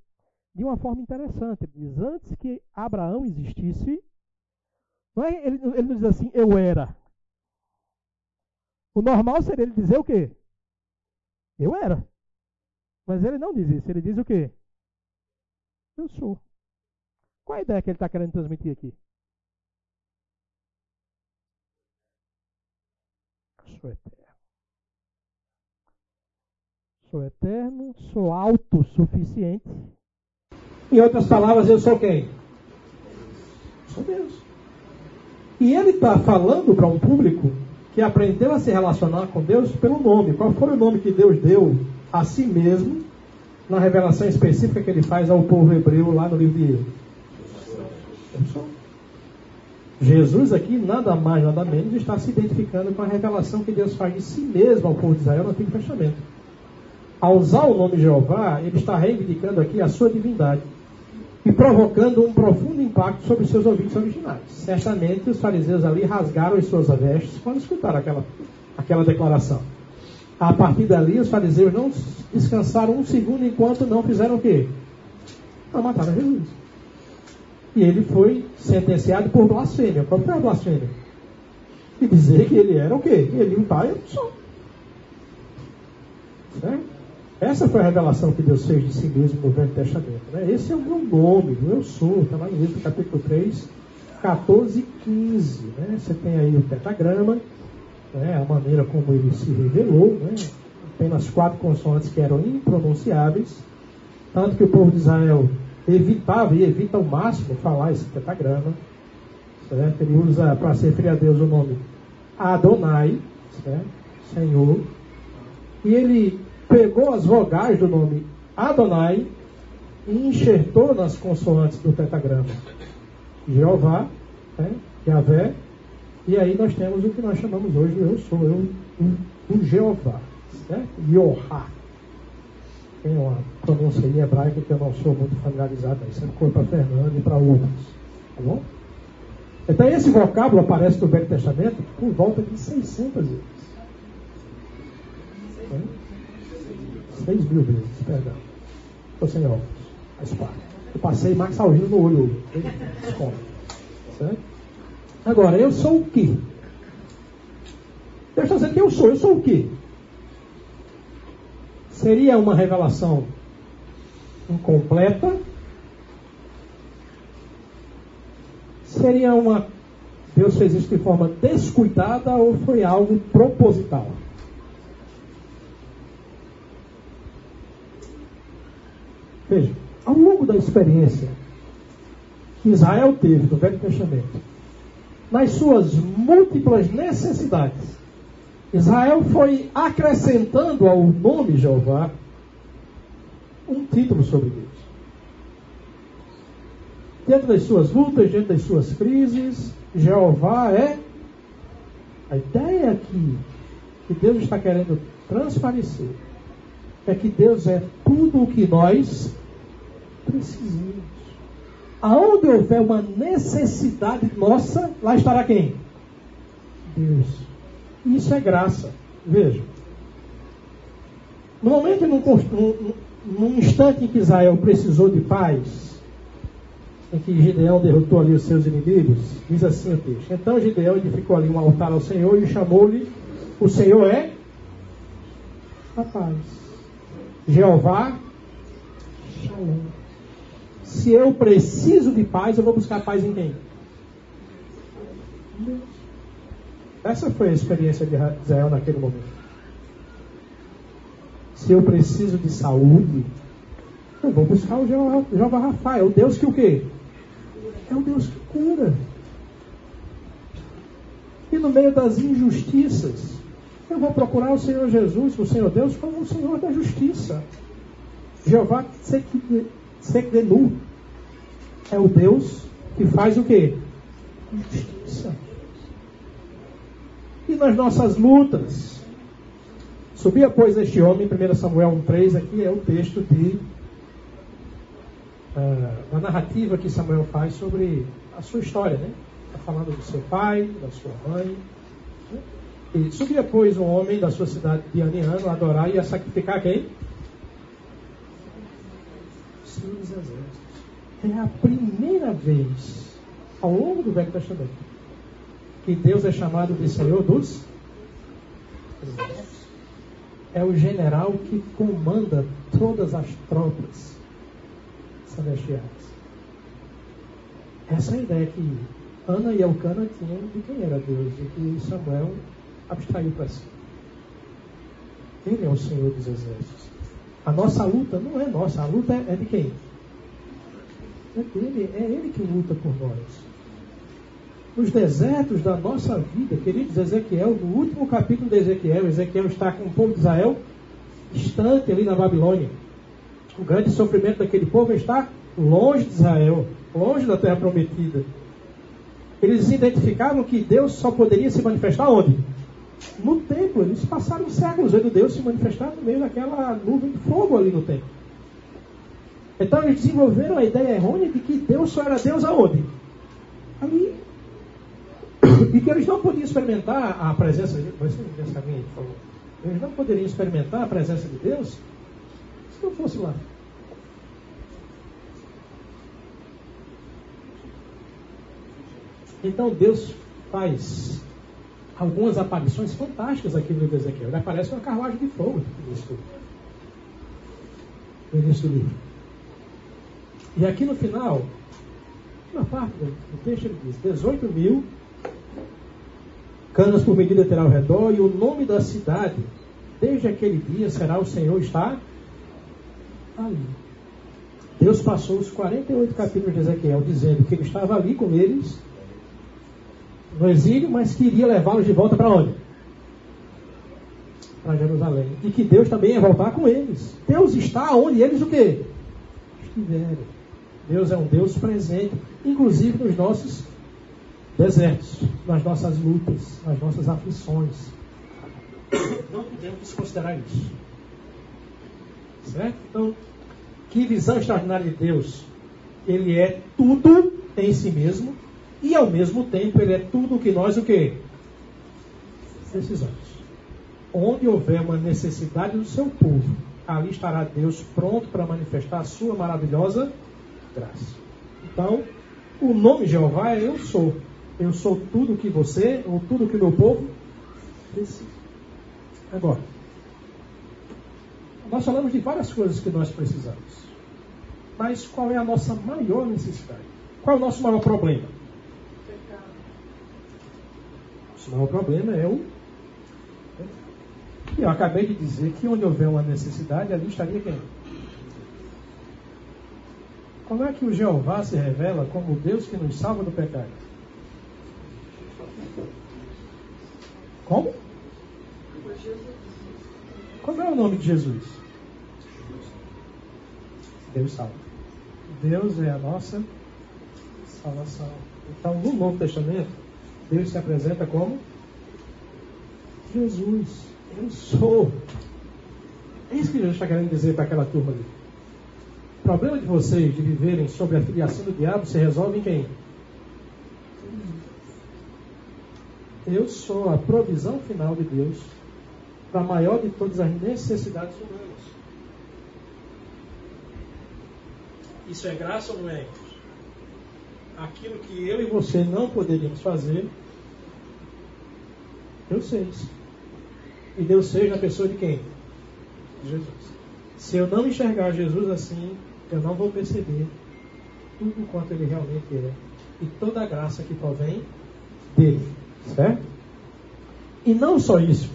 de uma forma interessante. Ele diz: antes que Abraão existisse, não é, ele, ele não diz assim, eu era. O normal seria ele dizer o quê? Eu era. Mas ele não diz isso. Ele diz o quê? Eu sou. Qual a ideia que ele está querendo transmitir aqui? Sou eterno. Sou eterno, sou autossuficiente em outras palavras, eu sou quem? Sou Deus. E ele está falando para um público que aprendeu a se relacionar com Deus pelo nome. Qual foi o nome que Deus deu a si mesmo na revelação específica que ele faz ao povo hebreu lá no livro de Eu? Jesus aqui, nada mais, nada menos, está se identificando com a revelação que Deus faz de si mesmo ao povo de Israel no Antigo Testamento. Ao usar o nome Jeová, ele está reivindicando aqui a sua divindade e provocando um profundo impacto sobre seus ouvintes originais. Certamente os fariseus ali rasgaram as suas vestes quando escutaram aquela, aquela declaração. A partir dali, os fariseus não descansaram um segundo enquanto não fizeram o quê? Não mataram Jesus. E ele foi sentenciado por blasfêmia. Qual foi blasfêmia? E dizer que ele era o quê? Ele o pai, eu sou. Certo? Essa foi a revelação que Deus fez de si mesmo no Velho Testamento. Né? Esse é o meu nome, o eu sou, está lá em Êxodo capítulo 3, 14 e 15. Né? Você tem aí o pentagrama, né? a maneira como ele se revelou, né? apenas quatro consoantes que eram impronunciáveis, tanto que o povo de Israel evitava e evita ao máximo falar esse pentagrama. Certo? Ele usa para se referir a Deus o nome Adonai, certo? Senhor. E ele pegou as vogais do nome Adonai e enxertou nas consoantes do pentagrama Jeová, né, Yahvé, e aí nós temos o que nós chamamos hoje Eu Sou, eu, o, o Jeová, certo? Yohá. Tem uma pronúncia aí hebraica que eu não sou muito familiarizado, isso é coisa para Fernando e para outros, tá bom? Então esse vocábulo aparece no Velho Testamento por volta de 600 vezes. 6 mil vezes, perdão. Estou sem óculos, parte. Eu passei Max Algino no olho, desconto. Certo? Agora, eu sou o quê? Deus está dizendo que eu sou, eu sou o quê? Seria uma revelação incompleta, seria uma. Deus fez isso de forma descuidada ou foi algo proposital? Veja, ao longo da experiência que Israel teve no Velho Testamento, nas suas múltiplas necessidades, Israel foi acrescentando ao nome Jeová um título sobre Deus. Diante das suas lutas, diante das suas crises, Jeová é a ideia aqui que Deus está querendo transparecer é que Deus é tudo o que nós precisamos. Aonde houver uma necessidade nossa, lá estará quem? Deus. Isso é graça. Veja. No momento, num, num, num instante em que Israel precisou de paz, em que Gideão derrotou ali os seus inimigos, diz assim o texto. Então Gideão edificou ali um altar ao Senhor e chamou-lhe, o Senhor é a paz. Jeová, Shalom. Se eu preciso de paz, eu vou buscar paz em quem? Essa foi a experiência de Israel naquele momento. Se eu preciso de saúde, eu vou buscar o Jeová, Rafael, o Deus que o quê? É o Deus que cura. E no meio das injustiças, eu vou procurar o Senhor Jesus, o Senhor Deus, como o Senhor da justiça. Jeová Sekdenu é o Deus que faz o quê? Justiça e nas nossas lutas. Subia, pois, este homem, 1 Samuel 1,3, aqui é o texto de uh, a narrativa que Samuel faz sobre a sua história, né? Está falando do seu pai, da sua mãe. Né? E subia, pois, um homem da sua cidade de Aniano a adorar e a sacrificar quem? Seus exércitos. É a primeira vez ao longo do Velho Testamento que Deus é chamado de Senhor dos é o general que comanda todas as tropas celestiais. Essa é a ideia que Ana e Elcana tinham de quem era Deus e que Samuel abstraiu para si. Ele é o Senhor dos Exércitos. A nossa luta não é nossa, a luta é de quem? É dele, é ele que luta por nós nos desertos da nossa vida, queridos, Ezequiel, no último capítulo de Ezequiel, Ezequiel está com o povo de Israel distante ali na Babilônia. O grande sofrimento daquele povo está longe de Israel, longe da terra prometida. Eles identificavam que Deus só poderia se manifestar onde? No templo. Eles passaram séculos vendo Deus se manifestar no meio daquela nuvem de fogo ali no templo. Então eles desenvolveram a ideia errônea de que Deus só era Deus aonde? Ali e que eles não podiam experimentar a presença de Deus. Eles não poderiam experimentar a presença de Deus se não fosse lá. Então Deus faz algumas aparições fantásticas aqui no livro de Ezequiel. Ele aparece uma carruagem de fogo no início do livro. E aqui no final, uma parte do texto ele diz: 18 mil canas por medida terá ao redor, e o nome da cidade, desde aquele dia, será o Senhor está ali. Deus passou os 48 capítulos de Ezequiel dizendo que ele estava ali com eles, no exílio, mas queria levá-los de volta para onde? Para Jerusalém. E que Deus também ia voltar com eles. Deus está onde eles o quê? Estiverem. Deus é um Deus presente, inclusive nos nossos desertos, nas nossas lutas, nas nossas aflições. Não podemos desconsiderar isso. Certo? Então, que visão extraordinária de Deus. Ele é tudo em si mesmo e ao mesmo tempo ele é tudo o que nós o que precisamos. Onde houver uma necessidade do seu povo, ali estará Deus pronto para manifestar a sua maravilhosa graça. Então, o nome Jeová é eu sou. Eu sou tudo que você, ou tudo que meu povo precisa. Agora, nós falamos de várias coisas que nós precisamos. Mas qual é a nossa maior necessidade? Qual é o nosso maior problema? Nosso maior problema é o. Eu acabei de dizer que onde houver uma necessidade, ali estaria quem? Como é que o Jeová se revela como Deus que nos salva do pecado? Como? Como é o nome de Jesus? Deus salva. Deus é a nossa salvação. Então, no Novo Testamento, Deus se apresenta como Jesus. Eu sou. É isso que Jesus está querendo dizer para aquela turma ali. O problema de vocês de viverem sob a filiação do diabo se resolve em quem? Eu sou a provisão final de Deus para a maior de todas as necessidades humanas. Isso é graça ou não é? Aquilo que eu e você não poderíamos fazer, Deus fez. E Deus fez na pessoa de quem? Jesus. Se eu não enxergar Jesus assim, eu não vou perceber tudo quanto ele realmente é. E toda a graça que provém dele. Certo? E não só isso.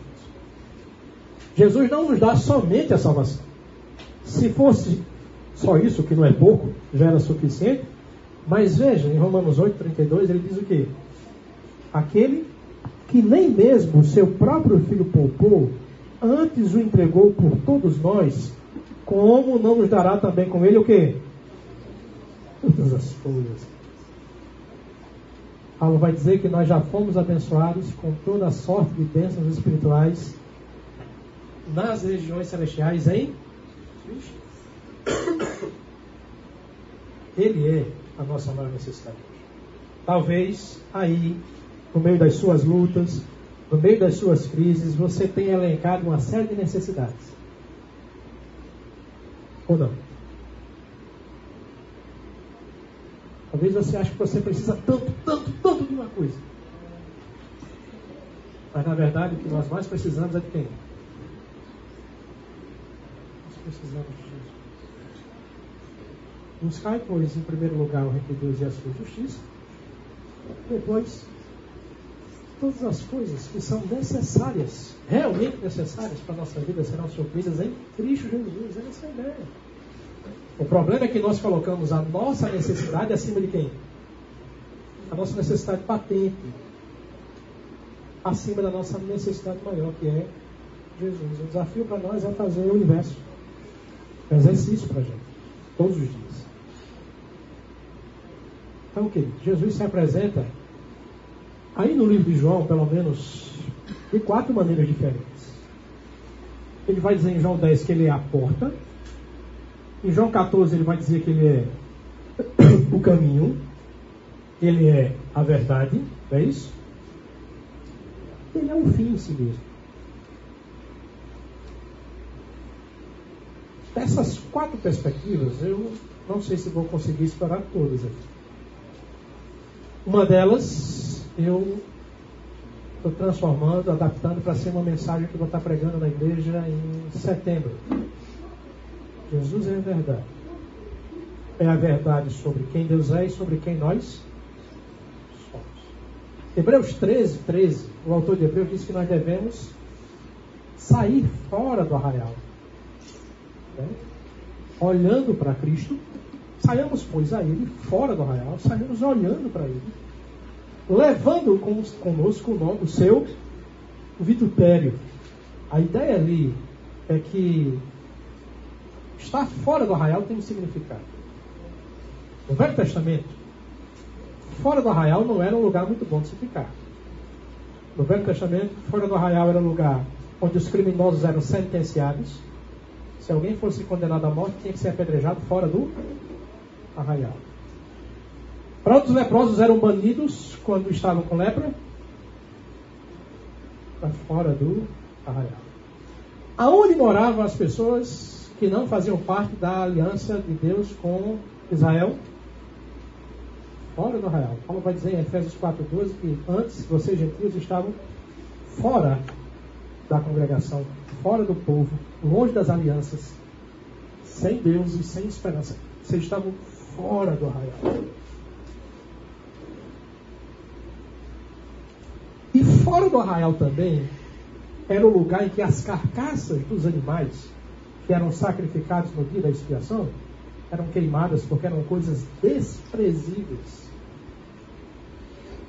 Jesus não nos dá somente a salvação. Se fosse só isso, que não é pouco, já era suficiente. Mas veja, em Romanos 8, 32, ele diz o quê? Aquele que nem mesmo seu próprio filho poupou, antes o entregou por todos nós, como não nos dará também com ele o quê? Todas as coisas. Paulo vai dizer que nós já fomos abençoados com toda a sorte de bênçãos espirituais nas regiões celestiais em Ele é a nossa maior necessidade. Talvez aí, no meio das suas lutas, no meio das suas crises, você tenha elencado uma série de necessidades. Ou não? Talvez você ache que você precisa tanto, tanto, tanto de uma coisa. Mas na verdade o que nós mais precisamos é de quem? Nós precisamos de Jesus. Buscai, pois, em primeiro lugar o reino de Deus e a sua justiça. Depois, todas as coisas que são necessárias, realmente necessárias para a nossa vida, serão supridas em Cristo Jesus. Essa é a ideia. O problema é que nós colocamos a nossa necessidade acima de quem? A nossa necessidade patente. Acima da nossa necessidade maior, que é Jesus. O desafio para nós é fazer o universo. Um exercício para a gente. Todos os dias. Então, querido, Jesus se apresenta aí no livro de João, pelo menos, de quatro maneiras diferentes. Ele vai dizer em João 10 que ele é a porta. Em João 14 ele vai dizer que ele é <coughs> o caminho, ele é a verdade, é isso? Ele é o fim em si mesmo. Dessas quatro perspectivas, eu não sei se vou conseguir explorar todas aqui. Uma delas, eu estou transformando, adaptando para ser uma mensagem que eu vou estar pregando na igreja em setembro. Jesus é a verdade. É a verdade sobre quem Deus é e sobre quem nós somos. Hebreus 13, 13, o autor de Hebreus diz que nós devemos sair fora do arraial. Né? Olhando para Cristo, saiamos, pois, a Ele fora do arraial, saímos olhando para Ele, levando conosco o, nome, o seu vitupério. A ideia ali é que Estar fora do arraial tem um significado. No Velho Testamento, fora do arraial não era um lugar muito bom de se ficar. No Velho Testamento, fora do arraial era um lugar onde os criminosos eram sentenciados. Se alguém fosse condenado à morte, tinha que ser apedrejado fora do arraial. Para outros leprosos eram banidos quando estavam com lepra para fora do arraial. Aonde moravam as pessoas que não faziam parte da aliança de Deus com Israel fora do arraial. Paulo vai dizer em Efésios 4,12 que antes vocês gentios estavam fora da congregação, fora do povo, longe das alianças, sem Deus e sem esperança. Vocês estavam fora do arraial. E fora do arraial também era o lugar em que as carcaças dos animais que eram sacrificados no dia da expiação eram queimadas porque eram coisas desprezíveis.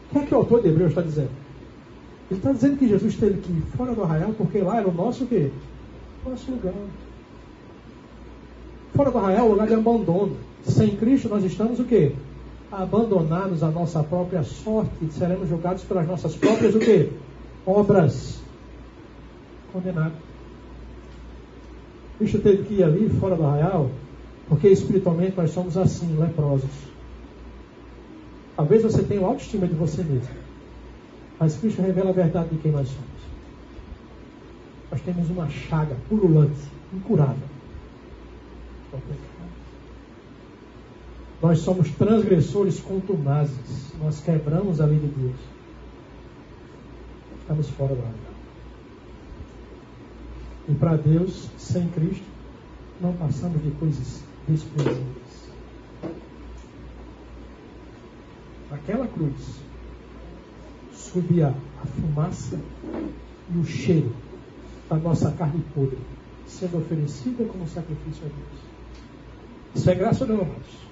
O que é que o autor de Hebreus está dizendo? Ele está dizendo que Jesus teve que ir fora do arraial porque lá era o nosso quê? Nosso lugar. Fora do arraial é o lugar de abandono. Sem Cristo nós estamos o quê? Abandonados à nossa própria sorte. Seremos julgados pelas nossas próprias o quê? Obras. Condenado. Cristo teve que ir ali fora do arraial porque espiritualmente nós somos assim, leprosos. Talvez você tenha autoestima de você mesmo. Mas Cristo revela a verdade de quem nós somos. Nós temos uma chaga pululante, incurável. Nós somos transgressores contumazes. Nós quebramos a lei de Deus. Estamos fora do arraial. E para Deus, sem Cristo, não passamos de coisas desprezíveis. Aquela cruz subia a fumaça e o cheiro da nossa carne podre, sendo oferecida como sacrifício a Deus. Isso é graça ou não, irmãos?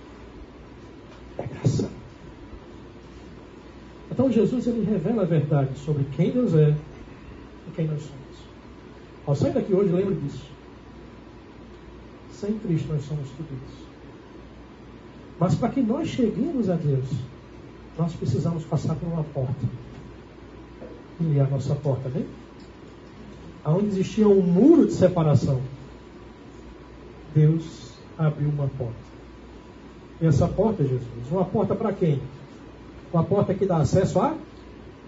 É graça. Então Jesus ele revela a verdade sobre quem Deus é e quem nós somos. Ao sair daqui hoje, lembre disso. Sem Cristo nós somos tudo isso. Mas para que nós cheguemos a Deus, nós precisamos passar por uma porta. E a nossa porta, vem? Aonde existia um muro de separação, Deus abriu uma porta. Essa porta, Jesus, uma porta para quem? Uma porta que dá acesso a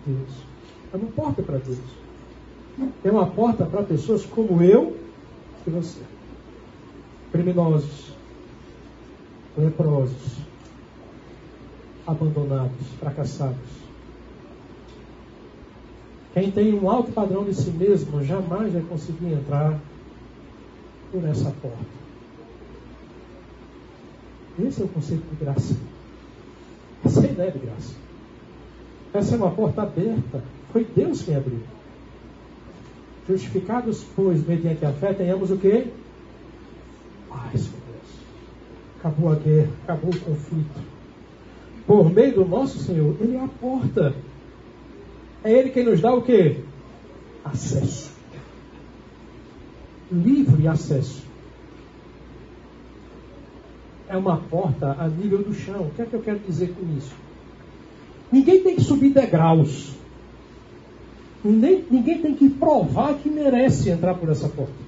Deus. É uma porta para Deus. É uma porta para pessoas como eu e você. Criminosos, leprosos, abandonados, fracassados. Quem tem um alto padrão de si mesmo jamais vai conseguir entrar por essa porta. Esse é o conceito de graça. Essa é a ideia de graça. Essa é uma porta aberta. Foi Deus quem abriu. Justificados, pois, mediante a fé, tenhamos o quê? Paz com Deus. Acabou a guerra, acabou o conflito. Por meio do nosso Senhor, Ele é a porta. É Ele quem nos dá o quê? Acesso. Livre acesso. É uma porta a nível do chão. O que é que eu quero dizer com isso? Ninguém tem que subir degraus. Ninguém, ninguém tem que provar que merece entrar por essa porta.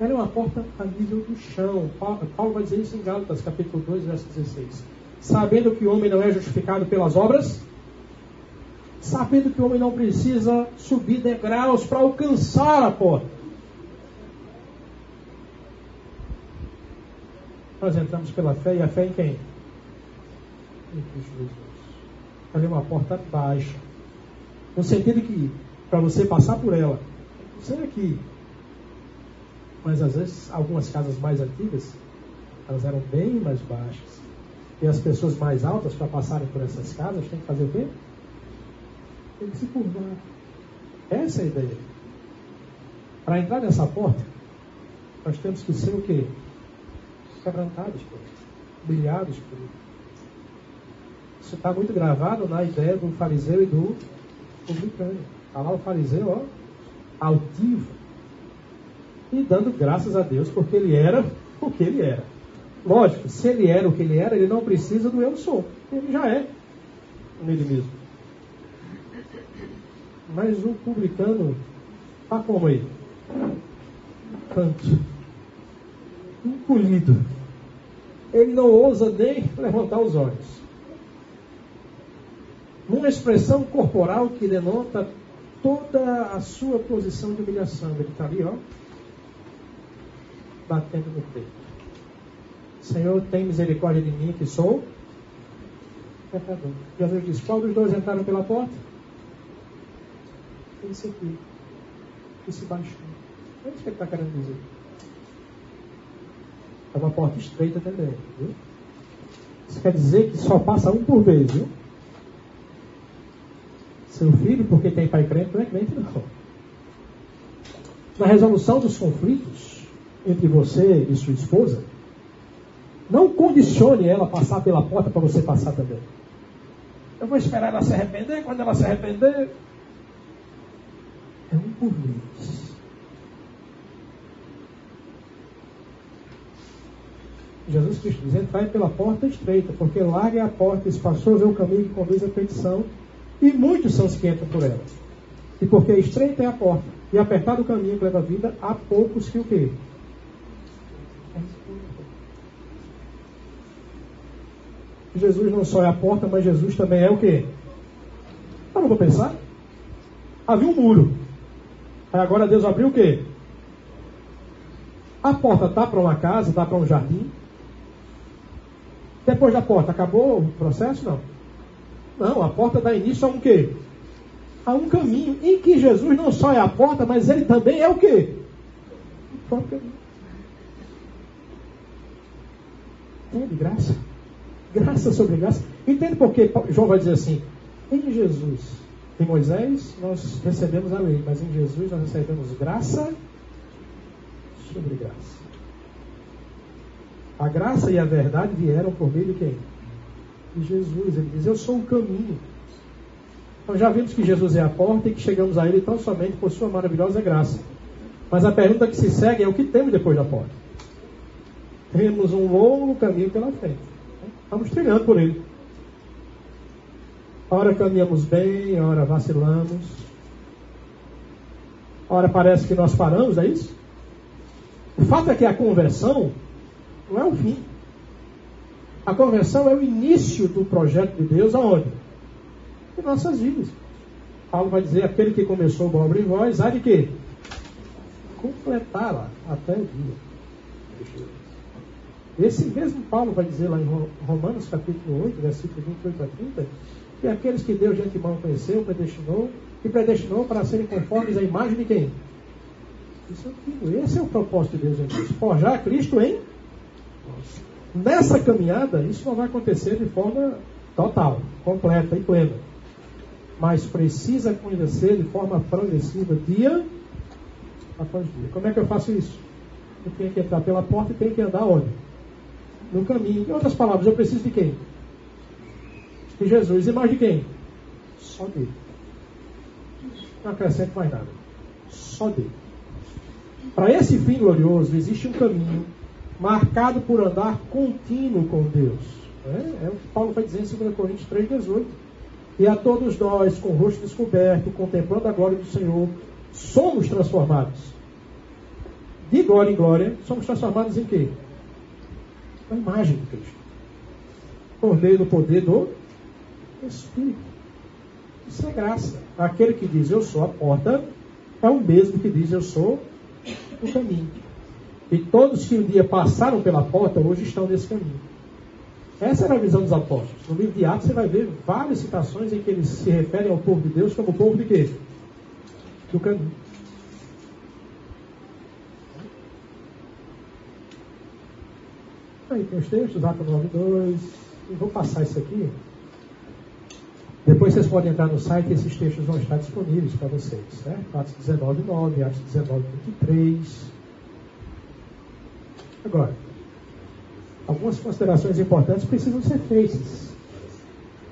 Ela é uma porta a nível do chão. Paulo vai dizer isso em Gálatas, capítulo 2, verso 16. Sabendo que o homem não é justificado pelas obras, sabendo que o homem não precisa subir degraus para alcançar a porta. Nós entramos pela fé e a fé em quem? Em Cristo Jesus. Ela é uma porta baixa. No sentido que, para você passar por ela, você aqui. Mas às vezes, algumas casas mais antigas, elas eram bem mais baixas. E as pessoas mais altas, para passarem por essas casas, têm que fazer o quê? Tem que se curvar. Essa é a ideia. Para entrar nessa porta, nós temos que ser o quê? Quebrantados por ele, brilhados por ele. Isso está muito gravado na ideia do fariseu e do publicano. Está lá o fariseu, ó, altivo. E dando graças a Deus porque ele era o que ele era. Lógico, se ele era o que ele era, ele não precisa do eu sou. Ele já é nele mesmo. Mas o publicano está como aí? Canto. Encolhido. Ele não ousa nem levantar os olhos numa expressão corporal que denota toda a sua posição de humilhação. Ele está ali, ó, batendo no peito. Senhor, tem misericórdia de mim, que sou pecador. Jesus diz: Qual dos dois entraram pela porta? Esse aqui, que se baixou. É isso que ele está querendo dizer. É uma porta estreita também. Viu? Isso quer dizer que só passa um por vez, viu? Seu filho, porque tem pai crente, não é crente, não. Na resolução dos conflitos entre você e sua esposa, não condicione ela a passar pela porta para você passar também. Eu vou esperar ela se arrepender, quando ela se arrepender. É um por vez. Jesus Cristo diz: entrai pela porta estreita, porque larga é a porta, espaçoso é o caminho que conduz à petição, e muitos são os que entram por ela. E porque estreita é a porta, e apertado o caminho que leva a vida, há poucos que o quê? Jesus não só é a porta, mas Jesus também é o quê? Eu não vou pensar. Havia um muro. Aí agora Deus abriu o quê? A porta está para uma casa, está para um jardim. Depois da porta, acabou o processo? Não. Não, a porta dá início a um quê? A um caminho em que Jesus não só é a porta, mas ele também é o quê? O próprio caminho. Entende? Graça. Graça sobre graça. Entende por que João vai dizer assim? Em Jesus, em Moisés, nós recebemos a lei, mas em Jesus nós recebemos graça sobre graça. A graça e a verdade vieram por meio de quem? De Jesus. Ele diz: Eu sou o caminho. Então já vimos que Jesus é a porta e que chegamos a Ele tão somente por Sua maravilhosa graça. Mas a pergunta que se segue é: o que temos depois da porta? Temos um longo caminho pela frente. Estamos trilhando por ele. Ora caminhamos bem, ora vacilamos. Ora parece que nós paramos, é isso? O fato é que a conversão não é o fim. A conversão é o início do projeto de Deus aonde? Em nossas vidas. Paulo vai dizer, aquele que começou o obra em vós, há de quê? Completá-la até o dia. Esse mesmo Paulo vai dizer lá em Romanos capítulo 8, versículo 28 a 30, que aqueles que Deus de antemão conheceu, predestinou, e predestinou para serem conformes à imagem de quem? Isso é Esse é o propósito de Deus em Cristo. Forjar Cristo em Nessa caminhada, isso não vai acontecer de forma total, completa e plena. Mas precisa acontecer de forma progressiva, dia após dia. Como é que eu faço isso? Eu tenho que entrar pela porta e tenho que andar onde? No caminho. Em outras palavras, eu preciso de quem? De Jesus. E mais de quem? Só dele. Não acrescento mais nada. Só dele. Para esse fim glorioso, existe um caminho marcado por andar contínuo com Deus. É, é o que Paulo vai dizer em 2 Coríntios 3,18. E a todos nós, com o rosto descoberto, contemplando a glória do Senhor, somos transformados. De glória em glória, somos transformados em quê? A imagem de Cristo. Por meio do poder do Espírito. Isso é graça. Aquele que diz eu sou a porta, é o mesmo que diz eu sou o caminho. E todos que um dia passaram pela porta hoje estão nesse caminho. Essa era a visão dos apóstolos. No livro de Atos você vai ver várias citações em que eles se referem ao povo de Deus como o povo de quê? Do caminho. Aí tem os textos, Atos 9, 2. Eu vou passar isso aqui. Depois vocês podem entrar no site e esses textos vão estar disponíveis para vocês. Certo? Atos 19, 9, Atos 19, 23. Agora, algumas considerações importantes precisam ser feitas.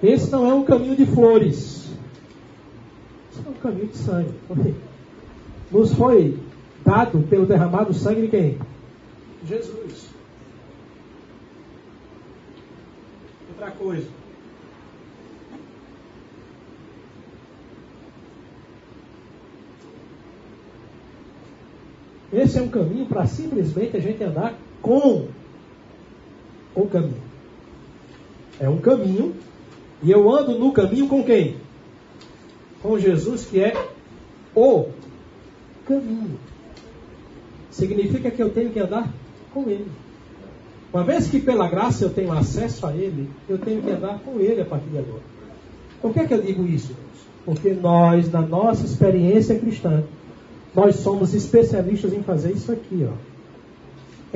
Esse não é um caminho de flores. Esse é um caminho de sangue. <laughs> Nos foi dado pelo derramado sangue de quem? Jesus. Outra coisa. Esse é um caminho para simplesmente a gente andar com o caminho. É um caminho e eu ando no caminho com quem? Com Jesus, que é o caminho. Significa que eu tenho que andar com Ele. Uma vez que pela graça eu tenho acesso a Ele, eu tenho que andar com Ele a partir de agora. Por que, é que eu digo isso? Porque nós, na nossa experiência cristã, nós somos especialistas em fazer isso aqui, ó.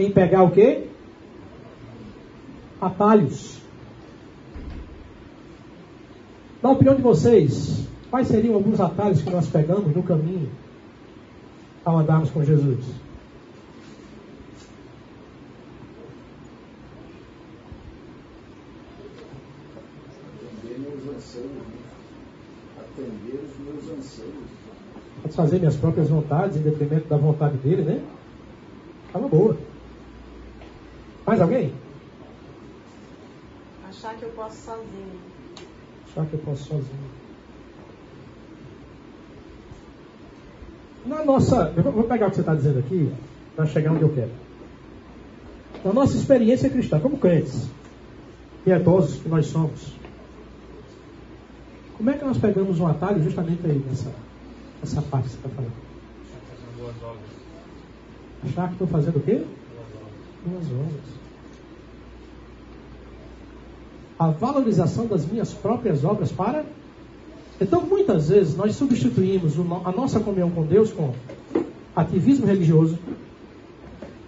Em pegar o quê? atalhos. Na opinião de vocês, quais seriam alguns atalhos que nós pegamos no caminho ao andarmos com Jesus? Atender meus anseios. né? Atender os meus anseios. Satisfazer minhas próprias vontades em detrimento da vontade dele, né? Fala boa. Mais alguém? Achar que eu posso sozinho. Achar que eu posso sozinho. Na nossa. Vou pegar o que você está dizendo aqui para chegar onde eu quero. Na nossa experiência cristã, como crentes, piedosos que nós somos, como é que nós pegamos um atalho justamente aí nessa, nessa parte que você está falando? Achar que estou fazendo o quê? Boas obras. A valorização das minhas próprias obras para. Então, muitas vezes, nós substituímos a nossa comunhão com Deus com ativismo religioso.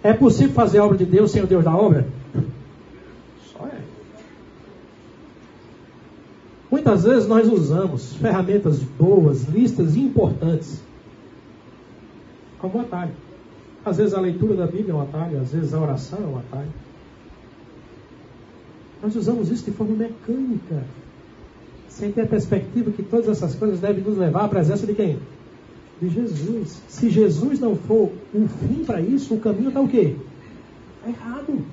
É possível fazer a obra de Deus sem o Deus da obra? Só é. Muitas vezes nós usamos ferramentas boas, listas importantes, como atalho. Às vezes a leitura da Bíblia é um atalho, às vezes a oração é um atalho. Nós usamos isso de forma mecânica, sem ter a perspectiva que todas essas coisas devem nos levar à presença de quem? De Jesus. Se Jesus não for um fim para isso, o caminho está o quê? Errado.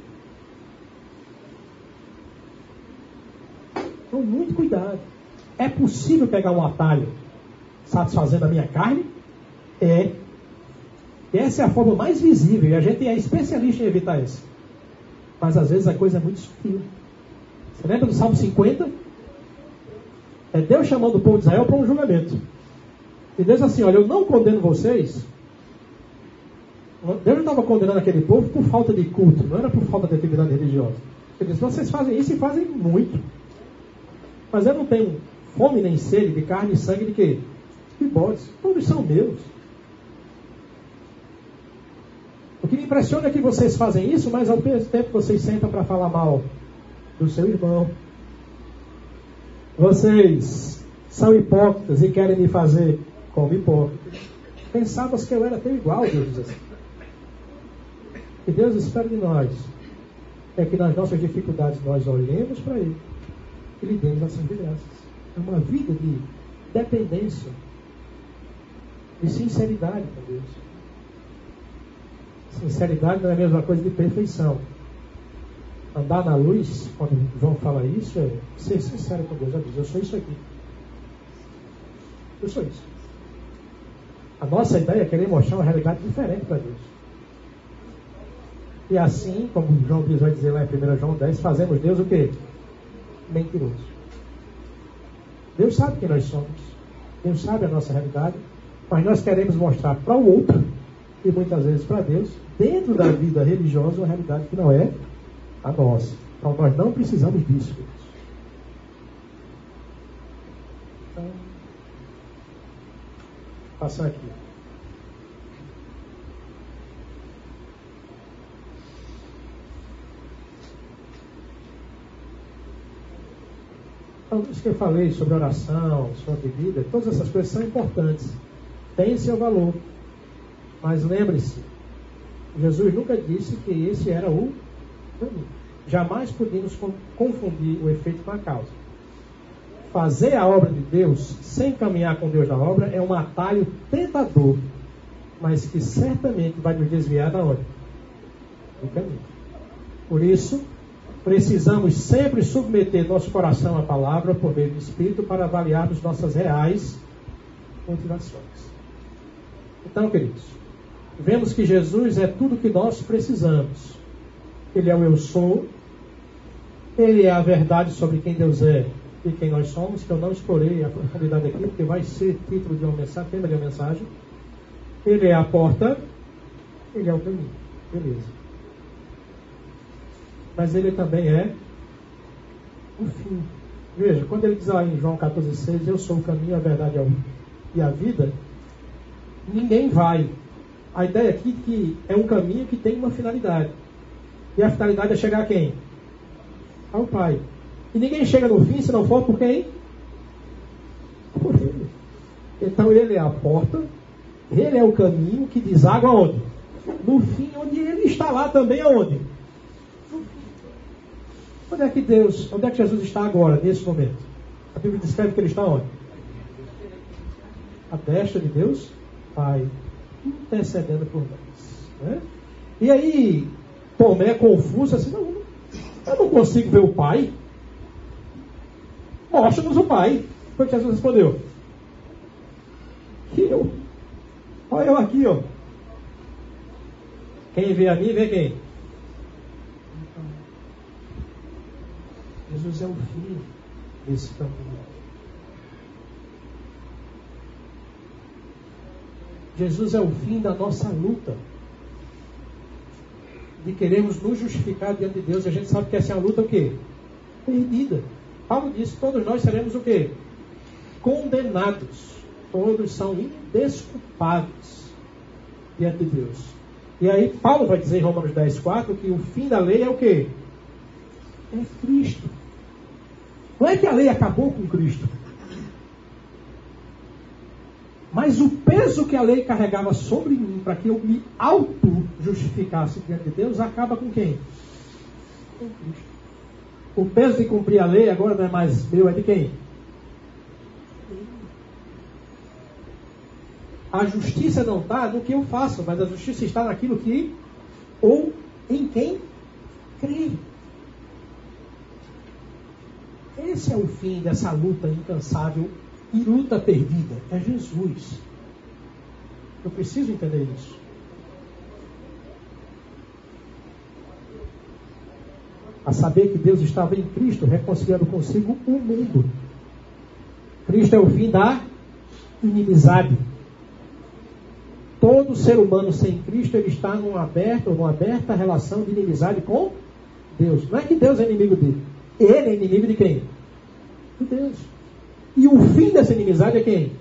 Muito cuidado. É possível pegar um atalho satisfazendo a minha carne? É. Essa é a forma mais visível e a gente é especialista em evitar isso. Mas às vezes a coisa é muito sutil. Você lembra do Salmo 50? É Deus chamando o povo de Israel para um julgamento. E Deus assim, olha, eu não condeno vocês. Deus não estava condenando aquele povo por falta de culto, não era por falta de atividade religiosa. Ele disse, vocês fazem isso e fazem muito. Mas eu não tenho fome nem sede de carne e sangue de quê? De bodes. Todos são meus. O que me impressiona é que vocês fazem isso, mas ao mesmo tempo vocês sentam para falar mal do seu irmão. Vocês são hipócritas e querem me fazer como hipócrita. Pensavas que eu era teu igual, Deus diz assim. E Deus espera de nós é que nas nossas dificuldades nós olhemos para Ele e lhe demos ação de graças. É uma vida de dependência, de sinceridade com Deus. Sinceridade não é a mesma coisa de perfeição. Andar na luz, quando João fala isso, é ser sincero com Deus. Eu sou isso aqui. Eu sou isso. A nossa ideia é querer mostrar uma realidade diferente para Deus. E assim, como João diz, vai dizer lá em 1 João 10, fazemos Deus o quê? Mentiroso. Deus sabe quem nós somos. Deus sabe a nossa realidade. Mas nós queremos mostrar para o outro, e muitas vezes para Deus, dentro da vida religiosa, uma realidade que não é a nossa. Então nós não precisamos disso. Então, passar aqui. Então, isso que eu falei sobre oração, sobre vida, todas essas coisas são importantes. Tem seu valor. Mas lembre-se, Jesus nunca disse que esse era o caminho. Jamais podemos con- confundir o efeito com a causa. Fazer a obra de Deus sem caminhar com Deus na obra é um atalho tentador, mas que certamente vai nos desviar da onde? Do caminho. Por isso, precisamos sempre submeter nosso coração à palavra por meio do Espírito para avaliarmos nossas reais motivações. Então, queridos, vemos que Jesus é tudo que nós precisamos. Ele é o eu sou, ele é a verdade sobre quem Deus é e quem nós somos, que eu não explorei a profundidade aqui, porque vai ser título de uma mensagem, tema de uma mensagem. Ele é a porta, ele é o caminho. Beleza. Mas ele também é o fim. Veja, quando ele diz lá em João 14,6, eu sou o caminho, a verdade e a vida, ninguém vai. A ideia aqui é que é um caminho que tem uma finalidade. E a finalidade é chegar a quem? ao Pai. E ninguém chega no fim se não for por quem? Por Ele. Então Ele é a porta, Ele é o caminho que deságua onde? No fim, onde Ele está lá também aonde? Onde é que Deus, onde é que Jesus está agora, nesse momento? A Bíblia descreve que Ele está onde? A destra de Deus, Pai, intercedendo por nós. Né? E aí, Tomé confuso assim, não, eu não consigo ver o Pai. Mostra-nos o Pai. Foi o que Jesus respondeu. Que eu. Olha eu aqui, ó. Quem vê a mim, vê quem? Jesus é o fim desse caminho. Jesus é o fim da nossa luta. De queremos nos justificar diante de Deus. A gente sabe que essa é a luta o quê? Perdida. Paulo disse, todos nós seremos o quê? Condenados. Todos são indesculpáveis diante de Deus. E aí Paulo vai dizer em Romanos 10, 4 que o fim da lei é o quê? É Cristo. Não é que a lei acabou com Cristo. Mas o peso que a lei carregava sobre mim para que eu me auto-justificasse diante de Deus acaba com quem? Com Cristo. O peso de cumprir a lei agora não é mais meu, é de quem? A justiça não está no que eu faço, mas a justiça está naquilo que ou em quem crê. Esse é o fim dessa luta incansável e luta perdida é Jesus. Eu preciso entender isso. A saber que Deus estava em Cristo, reconciliando consigo o mundo. Cristo é o fim da inimizade. Todo ser humano sem Cristo, ele está numa aberta, numa aberta relação de inimizade com Deus. Não é que Deus é inimigo dele. Ele é inimigo de quem? De Deus. E o fim dessa inimizade é quem?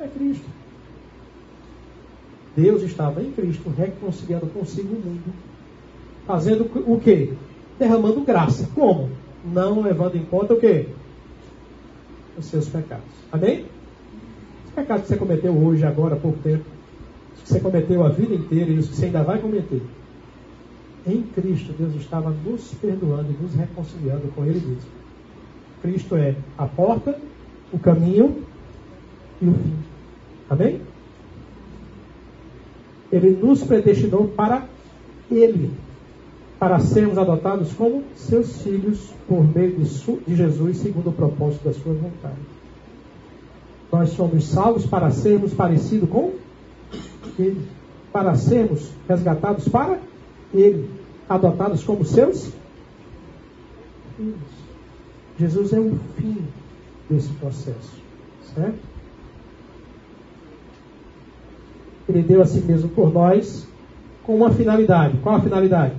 É Cristo. Deus estava em Cristo, reconciliando consigo o mundo. Fazendo o quê? Derramando graça. Como? Não levando em conta o quê? Os seus pecados. Amém? Os pecados que você cometeu hoje, agora, há pouco tempo. Os que você cometeu a vida inteira e os que você ainda vai cometer. Em Cristo, Deus estava nos perdoando e nos reconciliando com Ele mesmo. Cristo é a porta, o caminho e o fim. Amém? Ele nos predestinou para Ele, para sermos adotados como seus filhos por meio de, Jesus, segundo o propósito da sua vontade. Nós somos salvos para sermos parecidos com Ele, para sermos resgatados para Ele, adotados como seus filhos. Jesus é o fim desse processo, certo? Ele deu a si mesmo por nós com uma finalidade. Qual a finalidade?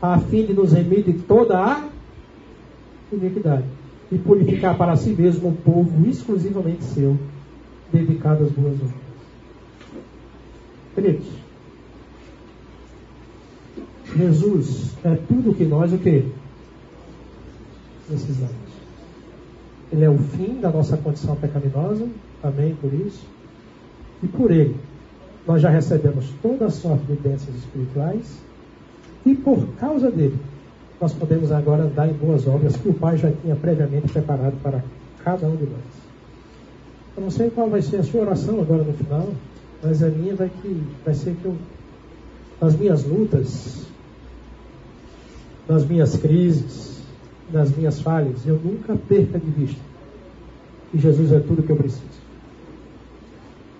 A fim de nos remir de toda a iniquidade e purificar para si mesmo um povo exclusivamente seu, dedicado às boas obras. Queridos, Jesus é tudo que nós o que precisamos. Ele é o fim da nossa condição pecaminosa, amém por isso. E por ele, nós já recebemos toda a sorte de bênçãos espirituais. E por causa dele, nós podemos agora andar em boas obras que o Pai já tinha previamente preparado para cada um de nós. Eu não sei qual vai ser a sua oração agora no final, mas a minha vai, que, vai ser que eu, nas minhas lutas, nas minhas crises, nas minhas falhas, eu nunca perca de vista que Jesus é tudo que eu preciso.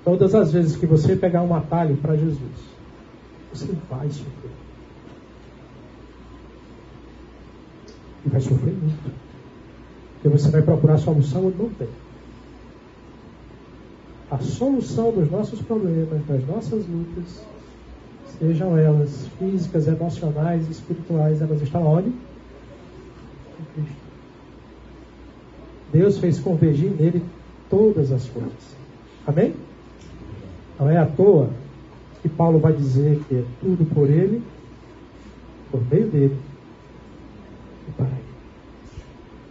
Todas as vezes que você pegar um atalho para Jesus, você vai sofrer. E vai sofrer muito. Porque você vai procurar solução onde não tem. A solução dos nossos problemas, das nossas lutas, sejam elas físicas, emocionais, espirituais, elas estão onde? Deus fez convergir nele todas as coisas. Amém? Não é à toa que Paulo vai dizer que é tudo por ele, por meio dele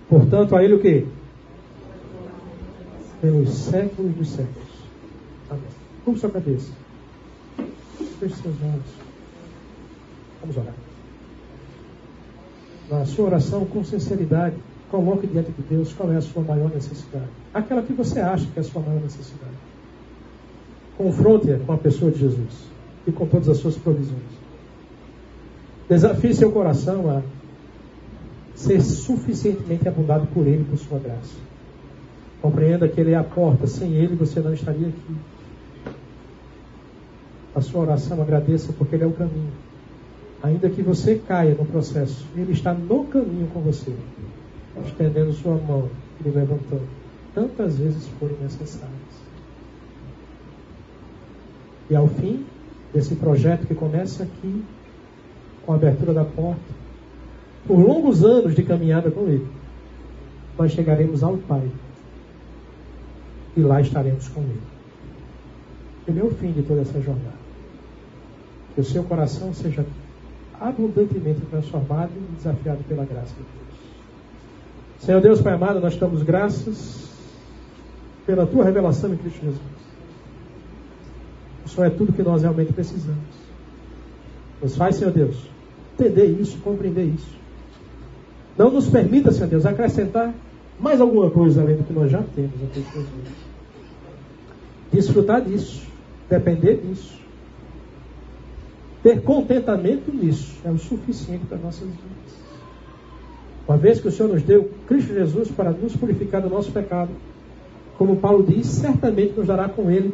Portanto, a Ele o quê? Pelos séculos dos séculos. Amém. Curva sua cabeça. Olhos. Vamos orar. Na sua oração, com sinceridade, coloque diante de Deus qual é a sua maior necessidade. Aquela que você acha que é a sua maior necessidade. Confronte-a com a pessoa de Jesus e com todas as suas provisões. Desafie seu coração a ser suficientemente abundado por Ele, por sua graça. Compreenda que Ele é a porta, sem Ele você não estaria aqui. A sua oração agradeça porque Ele é o caminho. Ainda que você caia no processo, Ele está no caminho com você, estendendo sua mão e levantando, tantas vezes forem necessárias. E ao fim desse projeto que começa aqui, com a abertura da porta, por longos anos de caminhada com Ele, nós chegaremos ao Pai e lá estaremos com Ele. Ele é o fim de toda essa jornada. Que o seu coração seja abundantemente transformado e desafiado pela graça de Deus. Senhor Deus, Pai amado, nós damos graças pela tua revelação em Cristo Jesus. O Senhor é tudo que nós realmente precisamos. Nos faz, Senhor Deus, entender isso, compreender isso. Não nos permita, Senhor Deus, acrescentar mais alguma coisa além do que nós já temos em Cristo Jesus. Desfrutar disso, depender disso ter contentamento nisso é o suficiente para nossas vidas. Uma vez que o Senhor nos deu Cristo Jesus para nos purificar do nosso pecado, como Paulo diz, certamente nos dará com Ele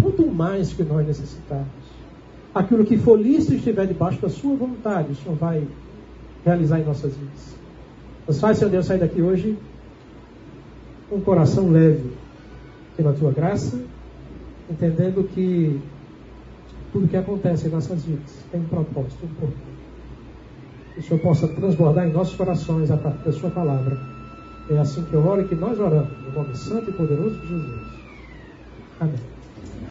tudo mais que nós necessitarmos. Aquilo que for lícito estiver debaixo da Sua vontade, o Senhor vai realizar em nossas vidas. Nos faz, Senhor Deus, sair daqui hoje com um coração leve pela Tua graça, entendendo que tudo que acontece em nossas vidas tem um propósito, um porquê. Que o Senhor possa transbordar em nossos corações a partir da Sua palavra. É assim que eu oro e que nós oramos, no nome santo e poderoso de Jesus. Amém.